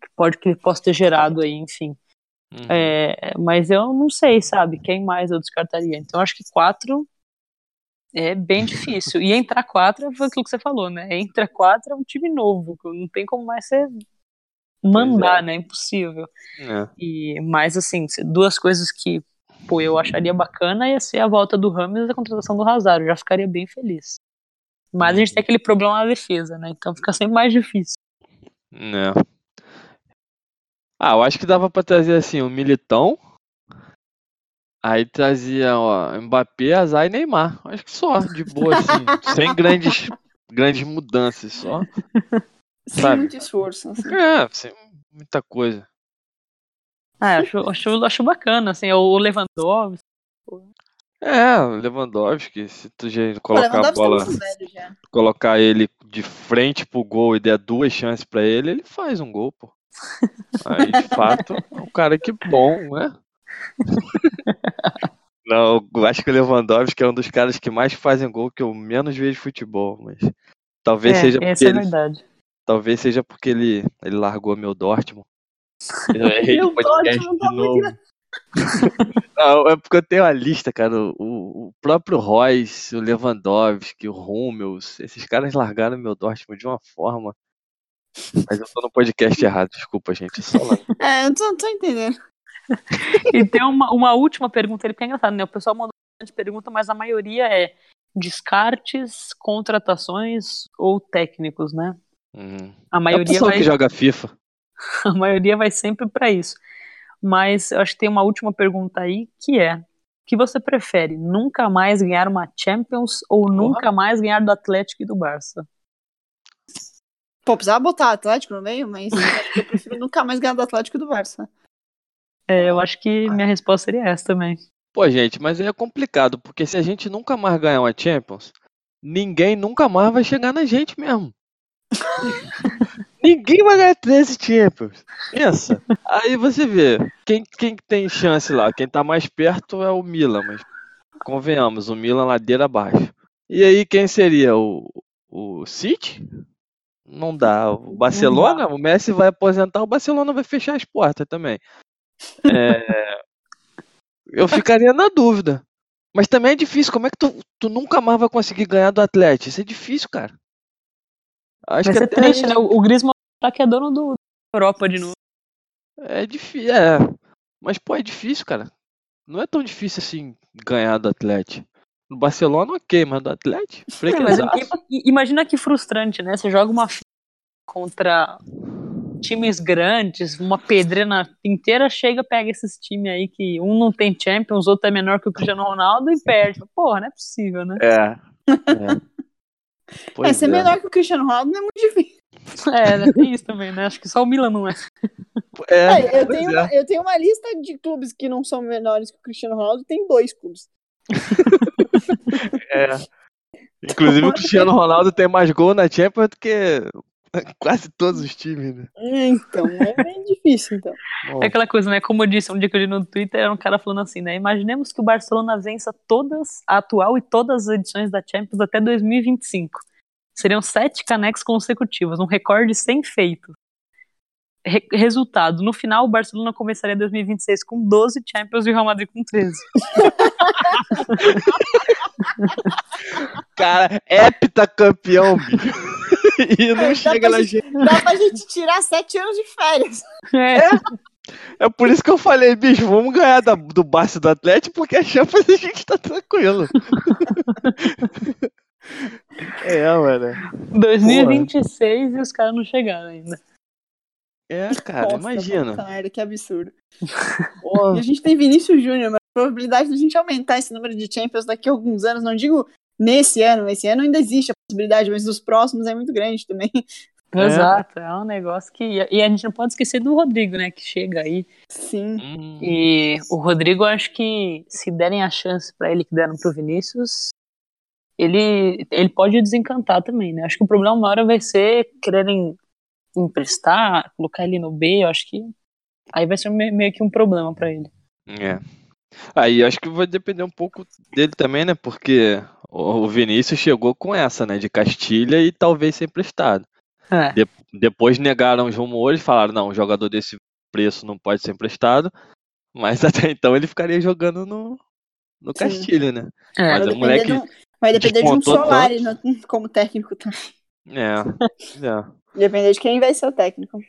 que pode que ele possa ter gerado aí, enfim. Uhum. É, mas eu não sei, sabe? Quem mais eu descartaria? Então acho que quatro é bem difícil. E entrar quatro foi aquilo que você falou, né? Entra quatro é um time novo, não tem como mais você mandar, né? Impossível. É. E mais assim, duas coisas que pô, eu acharia bacana ia ser a volta do Ramos e a contratação do Hazard. Eu já ficaria bem feliz. Mas a gente tem aquele problema na defesa, né? Então fica sempre mais difícil. É. Ah, eu acho que dava pra trazer assim o Militão. Aí trazia, ó, Mbappé, Azar e Neymar. Acho que só, de boa, assim. sem grandes, grandes mudanças, só. Sem Sabe? muito esforço. assim. É, sem muita coisa. Ah, acho, acho, acho bacana, assim, o Lewandowski. É, o Lewandowski, se tu já Pô, colocar a tá bola, muito velho já. colocar ele de frente pro gol e der duas chances pra ele, ele faz um gol, pô. Aí, de fato, é um cara que bom, né? Não, eu acho que o Lewandowski é um dos caras que mais fazem gol que eu menos vejo futebol, mas talvez É, seja porque essa é ele, verdade. talvez seja porque ele, ele largou meu Dortmund. Eu errei Meu o podcast de tá novo. Não, é porque eu tenho a lista, cara. O, o próprio Royce, o Lewandowski, o Hummels, esses caras largaram meu Dortmund de uma forma. Mas eu tô no podcast errado, desculpa, gente. Só lá. É, eu tô, tô entendendo. E tem uma, uma última pergunta, ele que é engraçado, né? O pessoal mandou bastante pergunta, mas a maioria é descartes, contratações ou técnicos, né? Uhum. A É a maioria pessoa vai, que joga FIFA. a maioria vai sempre para isso. Mas eu acho que tem uma última pergunta aí, que é: o que você prefere? Nunca mais ganhar uma Champions ou nunca mais ganhar do Atlético e do Barça? Pô, precisava botar Atlético no meio, mas eu acho que eu prefiro nunca mais ganhar do Atlético e do Barça. É, eu acho que minha resposta seria essa também. Pô, gente, mas aí é complicado, porque se a gente nunca mais ganhar uma Champions, ninguém nunca mais vai chegar na gente mesmo. ninguém vai ganhar 13 Champions. Pensa. Aí você vê, quem, quem tem chance lá? Quem tá mais perto é o Milan, mas convenhamos, o Milan ladeira abaixo. E aí quem seria? O, o City? Não dá. O Barcelona? O Messi vai aposentar, o Barcelona vai fechar as portas também. É, eu ficaria na dúvida. Mas também é difícil. Como é que tu, tu nunca mais vai conseguir ganhar do Atlético? Isso é difícil, cara. Acho Vai que ser até triste, né? O, o Griezmann tá que é dono do da Europa de novo. é difícil. É. Mas, pô, é difícil, cara. Não é tão difícil assim ganhar do Atlético. No Barcelona, ok, mas do Atlético? É, mas imagina que frustrante, né? Você joga uma contra times grandes, uma pedreira inteira chega, pega esses times aí que um não tem Champions, outro é menor que o Cristiano Ronaldo e perde. Porra, não é possível, né? É. é. é, Pois ser menor que o Cristiano Ronaldo não é muito difícil. É, né? tem isso também, né? Acho que só o Milan não é. É, É, eu, tenho é. uma, eu tenho uma lista de clubes que não são menores que o Cristiano Ronaldo, tem dois clubes. É. Inclusive o Cristiano Ronaldo tem mais gol na Champions do que quase todos os times, né? Então, é bem difícil, então. É aquela coisa, né? Como eu disse um dia que eu li no Twitter, era um cara falando assim, né? Imaginemos que o Barcelona vença todas, a atual e todas as edições da Champions até 2025. Seriam sete canecos consecutivos, um recorde sem feito. Re resultado, no final o Barcelona começaria 2026 com 12 Champions e o Real Madrid com 13. Cara, heptacampeão, bicho. e não chega pra na gente- gente. Dá pra gente tirar sete anos de férias. É, É por isso que eu falei, bicho, vamos ganhar da- do Barça do Atlético, porque a Champions a gente tá tranquilo. é, mano. 2026 e os caras não chegaram ainda. É, cara, Nossa, imagina. merda, que absurdo. Pô, E a gente tem Vinícius Júnior, mas a probabilidade da gente aumentar esse número de Champions daqui a alguns anos, não digo nesse ano, esse ano ainda existe a possibilidade, mas nos próximos é muito grande também. É. Exato, é um negócio que. E a gente não pode esquecer do Rodrigo, né? Que chega aí. Sim. hum, E o Rodrigo, eu acho que se derem a chance pra ele que deram pro Vinícius, ele, ele pode desencantar também, né? Acho que o problema maior vai ser quererem emprestar, colocar ele no B, eu acho que aí vai ser me- meio que um problema pra ele. É. Aí acho que vai depender um pouco dele também, né? Porque o Vinícius chegou com essa, né? De Castilha e talvez ser emprestado. É, De- depois negaram os rumores, falaram, não, um jogador desse preço não pode ser emprestado. Mas até então ele ficaria jogando no, no Sim. Né? é. Mas vai, o depender moleque de um, vai depender de um Solari no- como técnico também. É. é. Depender de quem vai ser o técnico.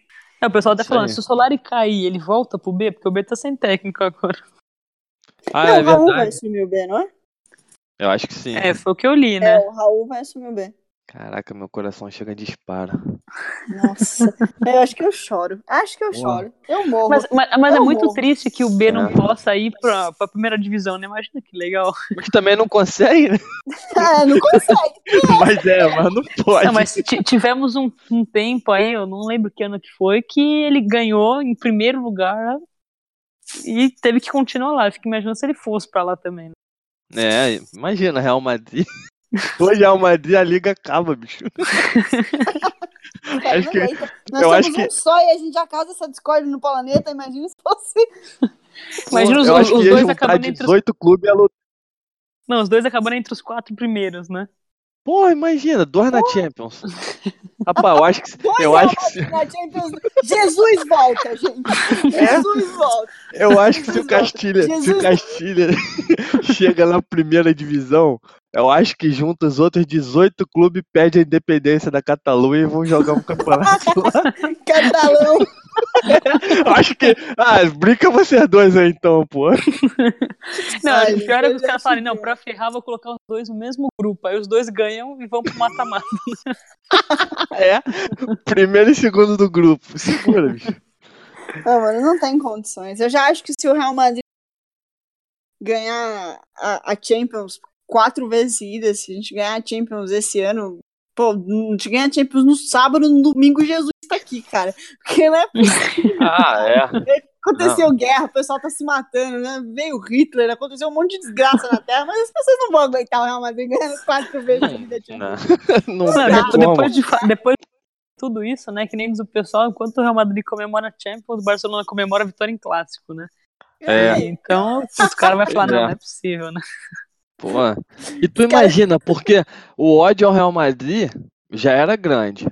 É, o pessoal tá Isso falando, aí. se o Solari cair, ele volta pro B, porque o B tá sem técnico agora. Ah, não, é o Raul vai assumir o B, não é? Eu acho que sim. É, foi o que eu li, É, né? o Raul vai assumir o B. Caraca, meu coração chega de dispara. Nossa, eu acho que eu choro. Acho que eu Boa. choro. Eu morro. Mas, mas, mas é Eu muito morro. triste que o B não É. possa ir pra, pra primeira divisão, né? Imagina que legal. Mas também não consegue, né? É, não consegue. Mas é, mas não pode. Não, mas ti- tivemos um, um tempo aí, eu não lembro que ano que foi, que ele ganhou em primeiro lugar e teve que continuar lá. Eu fico imaginando se ele fosse pra lá também. né? É, imagina, Real Madrid. Hoje Real Madrid a liga acaba, bicho. Cara, Acho que-. Nós eu somos acho que- um só e a gente já causa essa discórdia no planeta. Imagina se fosse. Imagina os, eu acho os que dois acabando entre os. 18 clubes ia lutar. Não, os dois acabando entre os quatro primeiros, né? Pô, imagina, dois na Champions. Rapaz, eu acho que. Dois Eu acho que, se- Champions. Jesus volta, gente. É? Jesus volta. eu acho que se o Castilha, se o. Castilha chega na primeira divisão, eu acho que junta os outros 18 clubes, pede a independência da Catalunha e vão jogar um campeonato lá. Catalão. Acho que. Ah, brinca vocês dois aí então, pô. Não, Ai, o pior é que os caras falam, não, pra ferrar, vou colocar os dois no mesmo grupo. Aí os dois ganham e vão pro mata-mata. É. Primeiro e segundo do grupo. Segura, bicho. Não, mano, não tem condições. Eu já acho que se o Real Madrid ganhar a, a Champions quatro vezes seguidas, se a gente ganhar a Champions esse ano, pô, a gente ganha a Champions no sábado, no domingo Jesus tá aqui, cara. Porque não é possível. Ah, é. Aconteceu guerra, o pessoal tá se matando, né? Veio Hitler, aconteceu um monte de desgraça na Terra, mas as pessoas não vão aguentar o Real Madrid ganhando quatro vezes seguidas a Champions. Não, não Não, depois, depois de, depois de tudo isso, né? Que nem diz o pessoal, enquanto o Real Madrid comemora a Champions, o Barcelona comemora a vitória em clássico, né? É. Então, os caras vão falar, Pois é. não, não é possível, né? Pô. E tu imagina, porque o ódio ao Real Madrid já era grande.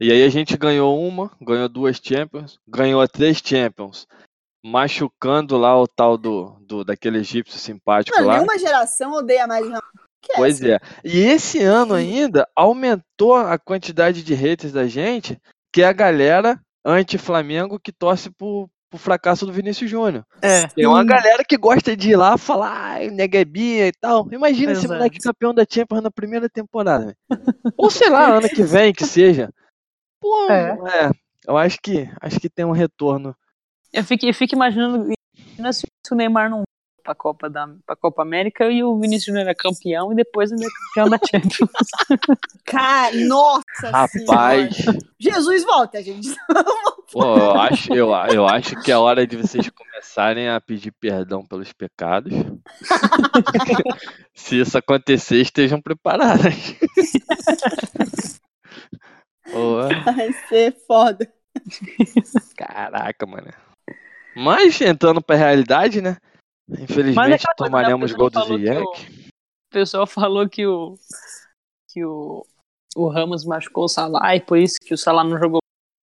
E aí a gente ganhou uma, ganhou duas Champions, ganhou três Champions, machucando lá o tal do, do daquele egípcio simpático Mano, lá. nenhuma geração odeia mais Real Madrid que Pois essa. é. E esse ano ainda aumentou a quantidade de haters da gente, que é a galera anti-Flamengo que torce pro, pro fracasso do Vinícius Júnior. É. Tem uma galera que gosta de ir lá falar, ai, neguebinha e tal. Imagina esse Exato. moleque campeão da Champions na primeira temporada. Ou sei lá, ano que vem que seja. Pô, É. é. Eu acho que acho que tem um retorno. Eu fico, eu fico imaginando imagina se o Neymar não pra Copa da pra Copa América e o Vinícius Júnior é campeão e depois ele é campeão da Champions. Cara, nossa Rapaz, senhora. Jesus volta, gente. Pô, eu acho, eu, eu acho que é hora de vocês começarem a pedir perdão pelos pecados. Se isso acontecer, estejam preparadas. Pô, Vai ser foda. caraca, mano. Mas entrando pra realidade, né? Infelizmente coisa, né, tomaremos o gol do pessoal falou que Ziyech. O pessoal falou que o que o, o Ramos machucou o Salah e por isso que o Salah não jogou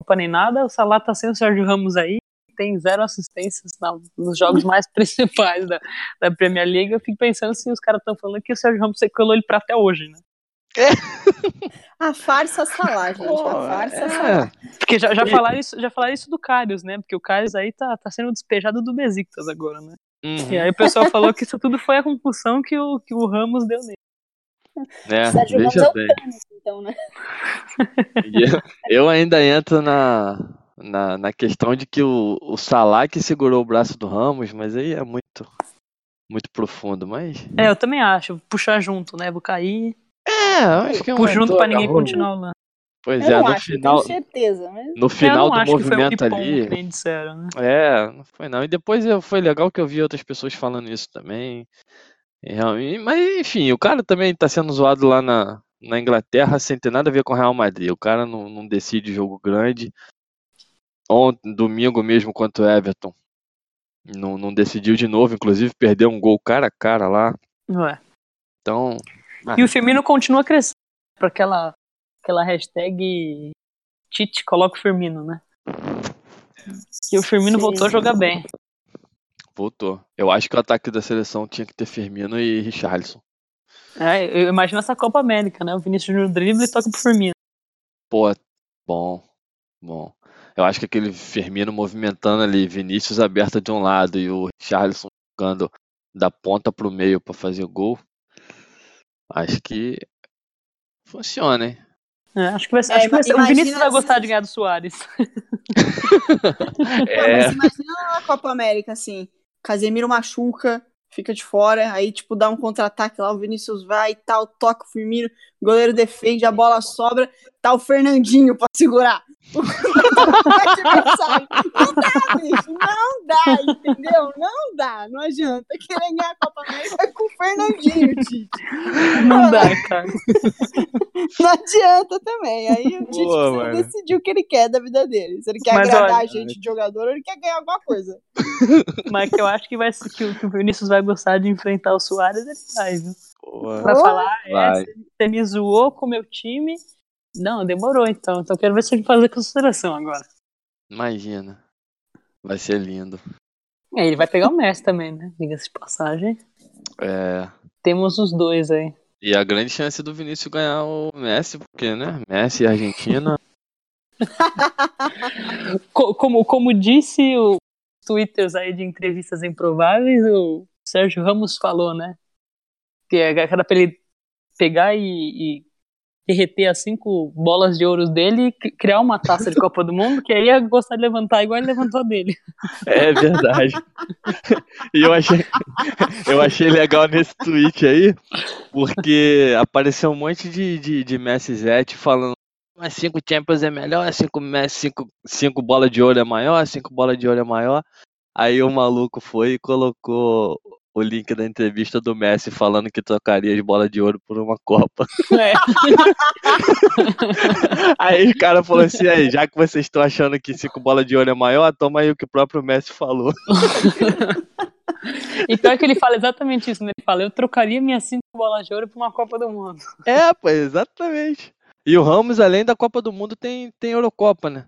Copa nem nada. O Salah tá sem o Sérgio Ramos aí, tem zero assistências na- nos jogos mais principais da, da Premier League. Eu fico pensando se os caras estão falando que o Sérgio Ramos sequelou ele pra até hoje, né? A farsa Salah, gente. Pô, a farsa é. Salah. Porque já, já, falaram isso, já falaram isso do Karius, né? Porque o Karius aí tá, tá sendo despejado do Besiktas agora, né? Uhum, E aí o pessoal falou que isso tudo foi a compulsão que o, que o Ramos deu nele. né? Sérgio Ramos é Veja o bem. Thanos, então, né? Eu, eu ainda entro na, na, na questão de que o, o Salah que segurou o braço do Ramos, mas aí é muito, muito profundo. Mas. É, eu também acho. Puxar junto, né? Vou cair. É, eu acho que é um Puxo junto pra ninguém continuar lá. Pois eu é, no acho, final, tenho certeza. Mas... no eu final não do acho que foi um movimento ali. que disseram, né? É, não foi não. E depois foi legal que eu vi outras pessoas falando isso também. Realmente- mas enfim, o cara também tá sendo zoado lá na, na Inglaterra sem ter nada a ver com o Real Madrid. O cara não, não decide jogo grande. Ontem, domingo mesmo contra o Everton. Não, não decidiu de novo, inclusive perdeu um gol cara a cara lá. Ué. Então, E o Firmino continua crescendo pra aquela, aquela hashtag Tite coloca o Firmino, né? E o Firmino Sim. voltou a jogar bem. Voltou. Eu acho que o ataque da seleção tinha que ter Firmino e Richarlison. É, eu imagino essa Copa América, né? O Vinícius Júnior dribla e toca pro Firmino. Pô, bom, bom. Eu acho que aquele Firmino movimentando ali, Vinícius aberta de um lado e o Richarlison jogando da ponta pro meio pra fazer gol. Acho que funciona, hein? É, acho que vai ser. É, acho que vai ser- o Vinícius vai gostar de ganhar do Soares. É, mas imagina na Copa América, assim, Casemiro machuca, fica de fora, aí, tipo, dá um contra-ataque lá, o Vinícius vai e tal, toca o Firmino, o goleiro defende, a bola sobra, tá o Fernandinho pra segurar. O adversário. não dá, bicho, não dá, entendeu? Não dá, não adianta querer ganhar a Copa América com o Fernandinho, Tite. Não dá, cara. Não adianta também. Aí o Tite Boa, decidir o que ele quer da vida dele. Se ele quer Mas agradar olha- a gente de jogador ou ele quer ganhar alguma coisa. Mas que eu acho que, vai, que, o, que o Vinícius vai gostar de enfrentar o Soares, ele vai, viu? Vai falar, ah, é, Vai. você me zoou com o meu time. Não, demorou então. Então quero ver se ele fazer com a seleção agora. Imagina. Vai ser lindo. É, ele vai pegar o Messi também, né? Diga-se de passagem. É. Temos os dois aí. E a grande chance do Vinícius ganhar o Messi, porque, né? Messi e Argentina. Co- como, como disse o twitters aí de entrevistas improváveis, o Sérgio Ramos falou, né? Que é era pra ele pegar e, e derreter as cinco bolas de ouro dele e cri- criar uma taça de Copa do Mundo, que aí ia gostar de levantar igual ele levantou dele. É verdade. e eu achei, eu achei legal nesse tweet aí, porque apareceu um monte de, de, de Messi Zete falando mas cinco Champions é melhor, cinco cinco, cinco de ouro é maior, cinco bola de ouro é maior. Aí o maluco foi e colocou o link da entrevista do Messi falando que trocaria de bola de ouro por uma Copa. É. Aí o cara falou assim, aí, já que vocês estão achando que cinco bola de ouro é maior, toma aí o que o próprio Messi falou. E pior que ele fala exatamente isso, né? Ele fala, eu trocaria minhas cinco bolas de ouro por uma Copa do Mundo. É, pô, exatamente. E o Ramos, além da Copa do Mundo, tem, tem Eurocopa, né?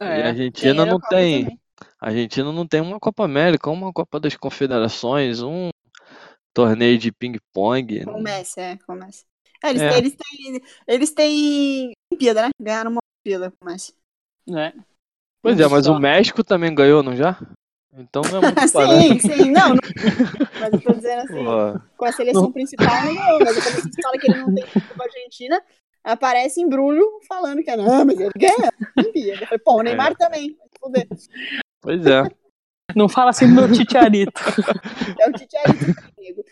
E a É. Argentina não tem. também. A Argentina não tem uma Copa América, uma Copa das Confederações, um torneio de ping-pong. Com o Messi, é, com o Messi. É, eles, É. Têm, eles, têm, eles têm Olimpíada, né? Ganharam uma Olimpíada com o Messi. É. Pois é, mas o México também ganhou, não já? Então não é muito sim, parâmetro. sim, não, não. Mas eu tô dizendo assim, com a seleção principal não ganhou, mas quando você fala que ele não tem com a Argentina, aparece embrulho falando que não, mas ele ganha a Olimpíada. Eu falei, pô, o Neymar também, vai se fuder. Pois é. Não fala assim do meu titiarito. É o Tite aí, amigo.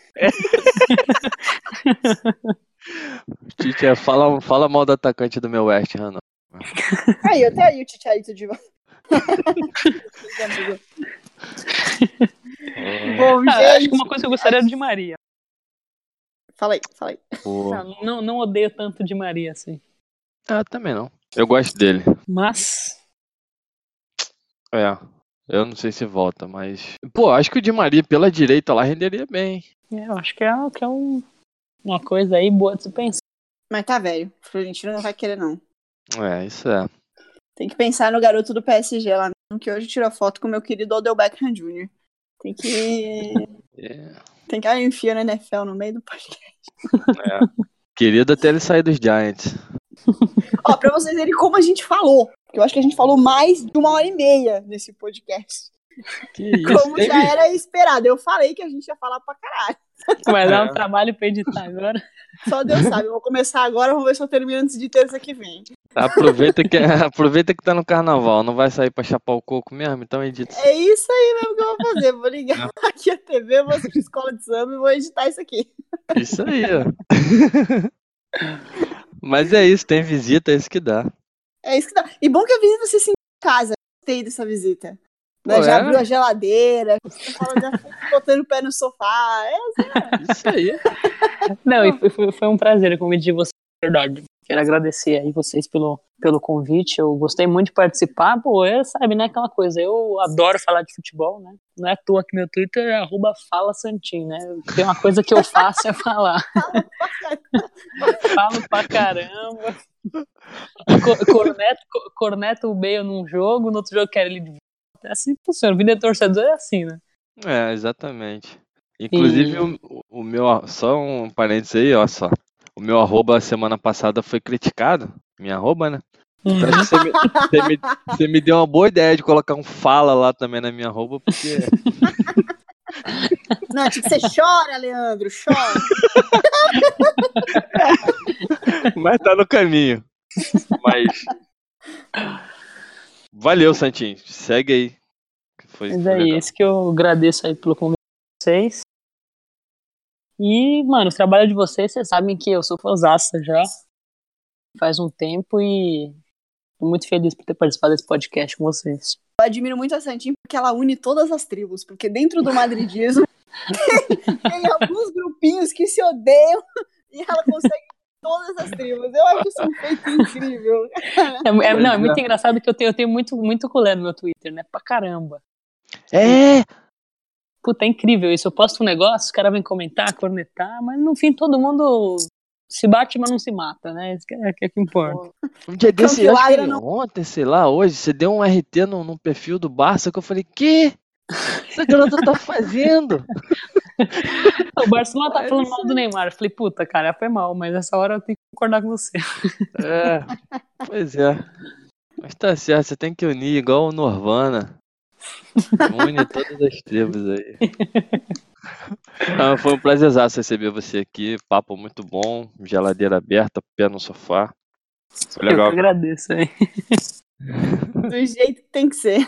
Tite, é, fala, fala mal do atacante do meu West Ham. não. Aí, eu tenho aí o aí de volta. Bom, Ah, acho gente. que uma coisa que eu gostaria era de Maria. Fala aí, fala aí. Ah, Não, não odeio tanto de Maria assim. Ah, também não. Eu gosto dele. Mas. É. Eu não sei se volta, mas. Pô, acho que o Di Maria pela direita lá renderia bem. é, eu acho que é, que é um, uma coisa aí boa de se pensar. Mas tá velho. O Florentino não vai querer, não. É, isso é. Tem que pensar no garoto do PSG lá, mesmo, que hoje tirou foto com o meu querido Odell Beckham Jr. Tem que. É. Tem que enfiar na NFL no meio do podcast. Querido até ele sair dos Giants. Ó, pra vocês verem como a gente falou. Eu acho que a gente falou mais de uma hora e meia nesse podcast. Que isso, Como teve- já era esperado. Eu falei que a gente ia falar pra caralho. Vai dar É. um trabalho pra editar agora. Só Deus sabe. Eu vou começar agora, vamos ver se eu termino antes de terça que vem. Aproveita que, aproveita que tá no carnaval. Não vai sair pra chapar o coco mesmo, então edita. É isso aí mesmo que eu vou fazer. Vou ligar aqui a TV, vou assistir escola de samba e vou editar isso aqui. Isso aí, ó. Mas é isso, tem visita, é isso que dá. É isso que dá. E bom que a visita se sentiu em casa. Gostei dessa visita. Né, Pô, Já é? abriu a geladeira, você fala, já foi botando o pé no sofá. É, Isso aí. Não, e foi, foi- um prazer convidar vocês, de verdade. Quero agradecer aí vocês pelo, pelo convite. Eu gostei muito de participar. Pô, é, sabe, né? Aquela coisa, eu adoro falar de futebol, né? Não é à toa que meu Twitter é arroba fala Santin, né? Tem uma coisa que eu faço é falar. Falo pra caramba. Co- Corneto, co- corneto o Bale num jogo, no outro jogo quero ele de volta. É assim que funciona. Vida de torcedor é assim, né? É, exatamente. Inclusive, o, o meu. Só um parênteses aí, ó só. O meu arroba semana passada foi criticado. Minha arroba, né? Então, que você, me, você, me, você me deu uma boa ideia de colocar um fala lá também na minha arroba, porque. Não, tipo, você chora, Leandro, chora. Mas tá no caminho. Mas. Valeu, Santinho. Segue aí. Foi, Mas é legal. isso que eu agradeço aí pelo convite de vocês. E, mano, o trabalho de vocês, vocês sabem que eu sou fãzaça já. Faz um tempo e tô muito feliz por ter participado desse podcast com vocês. Eu admiro muito a Santinha porque ela une todas as tribos. Porque dentro do madridismo tem alguns grupinhos que se odeiam e ela consegue todas as tribos. Eu acho isso um feito incrível. É, é- não, é muito é. engraçado que eu tenho, eu tenho muito, muito colé no meu Twitter, né? Pra caramba. É! Puta, é incrível isso. Eu posto um negócio, os caras vêm comentar, cornetar, mas no fim todo mundo se bate, mas não se mata, né? Isso que é, que é que importa. Um dia desse, que eu que não- ontem, sei lá, hoje, você deu um RT no, no perfil do Barça que eu falei, que? Essa garota tá fazendo? O Barcelona tá É falando mal do Neymar. Eu falei, puta, cara, foi mal, mas essa hora eu tenho que concordar com você. É, pois é. Mas tá certo, você tem que unir igual o Norvana. Une todas as tribos aí. Ah, foi um prazerzaço receber você aqui. Papo muito bom, geladeira aberta, pé no sofá. Foi Eu legal. que agradeço aí. Do jeito que tem que ser.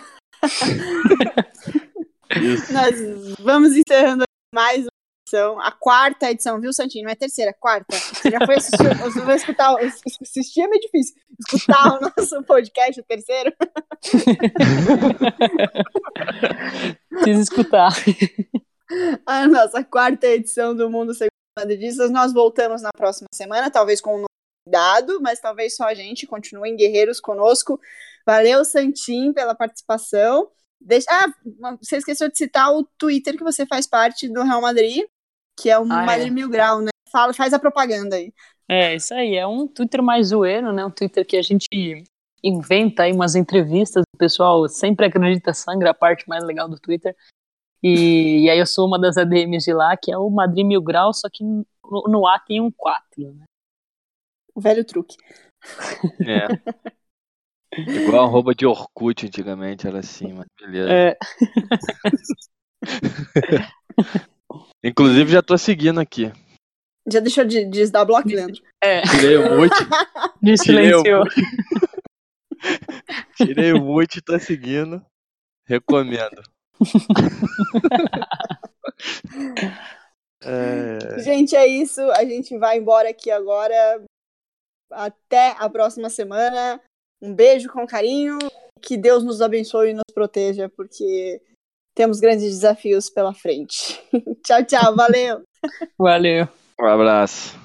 Isso. Nós vamos encerrando mais edição. A quarta edição, viu, Santinho? Não é terceira, é quarta. Você já foi assistir, você vai escutar. Assistir é meio difícil. Escutar o nosso podcast, o terceiro. Preciso escutar. A nossa quarta edição do Mundo Segundo Madridistas. Nós voltamos na próxima semana, talvez com um novo convidado, mas talvez só a gente. Continuem guerreiros conosco. Valeu, Santim, pela participação. Deixa... Ah, você esqueceu de citar o Twitter que você faz parte do Real Madrid, que é o Ah, é. Mil Grau, né? Fala, faz a propaganda aí. É, isso aí. É um Twitter mais zoeiro, né? Um Twitter que a gente inventa aí umas entrevistas. O pessoal sempre acredita sangra, a parte mais legal do Twitter. E, e aí eu sou uma das ADMs de lá, que é o Madrid Mil Grau, só que no, no A tem um 4, né? O velho truque. É. Igual a arroba de Orkut antigamente, era assim, mas beleza. É, Inclusive já tô seguindo aqui. Já deixou de, de dar bloco, Leandro? é, Tirei o mute, me Tirei o silenciou. tirei o mute, tô seguindo. Recomendo. É, Gente, é isso. A gente vai embora aqui agora. Até a próxima semana. Um beijo com carinho. que Deus nos abençoe e nos proteja, porque temos grandes desafios pela frente. tchau, tchau, valeu. Valeu. Um abraço.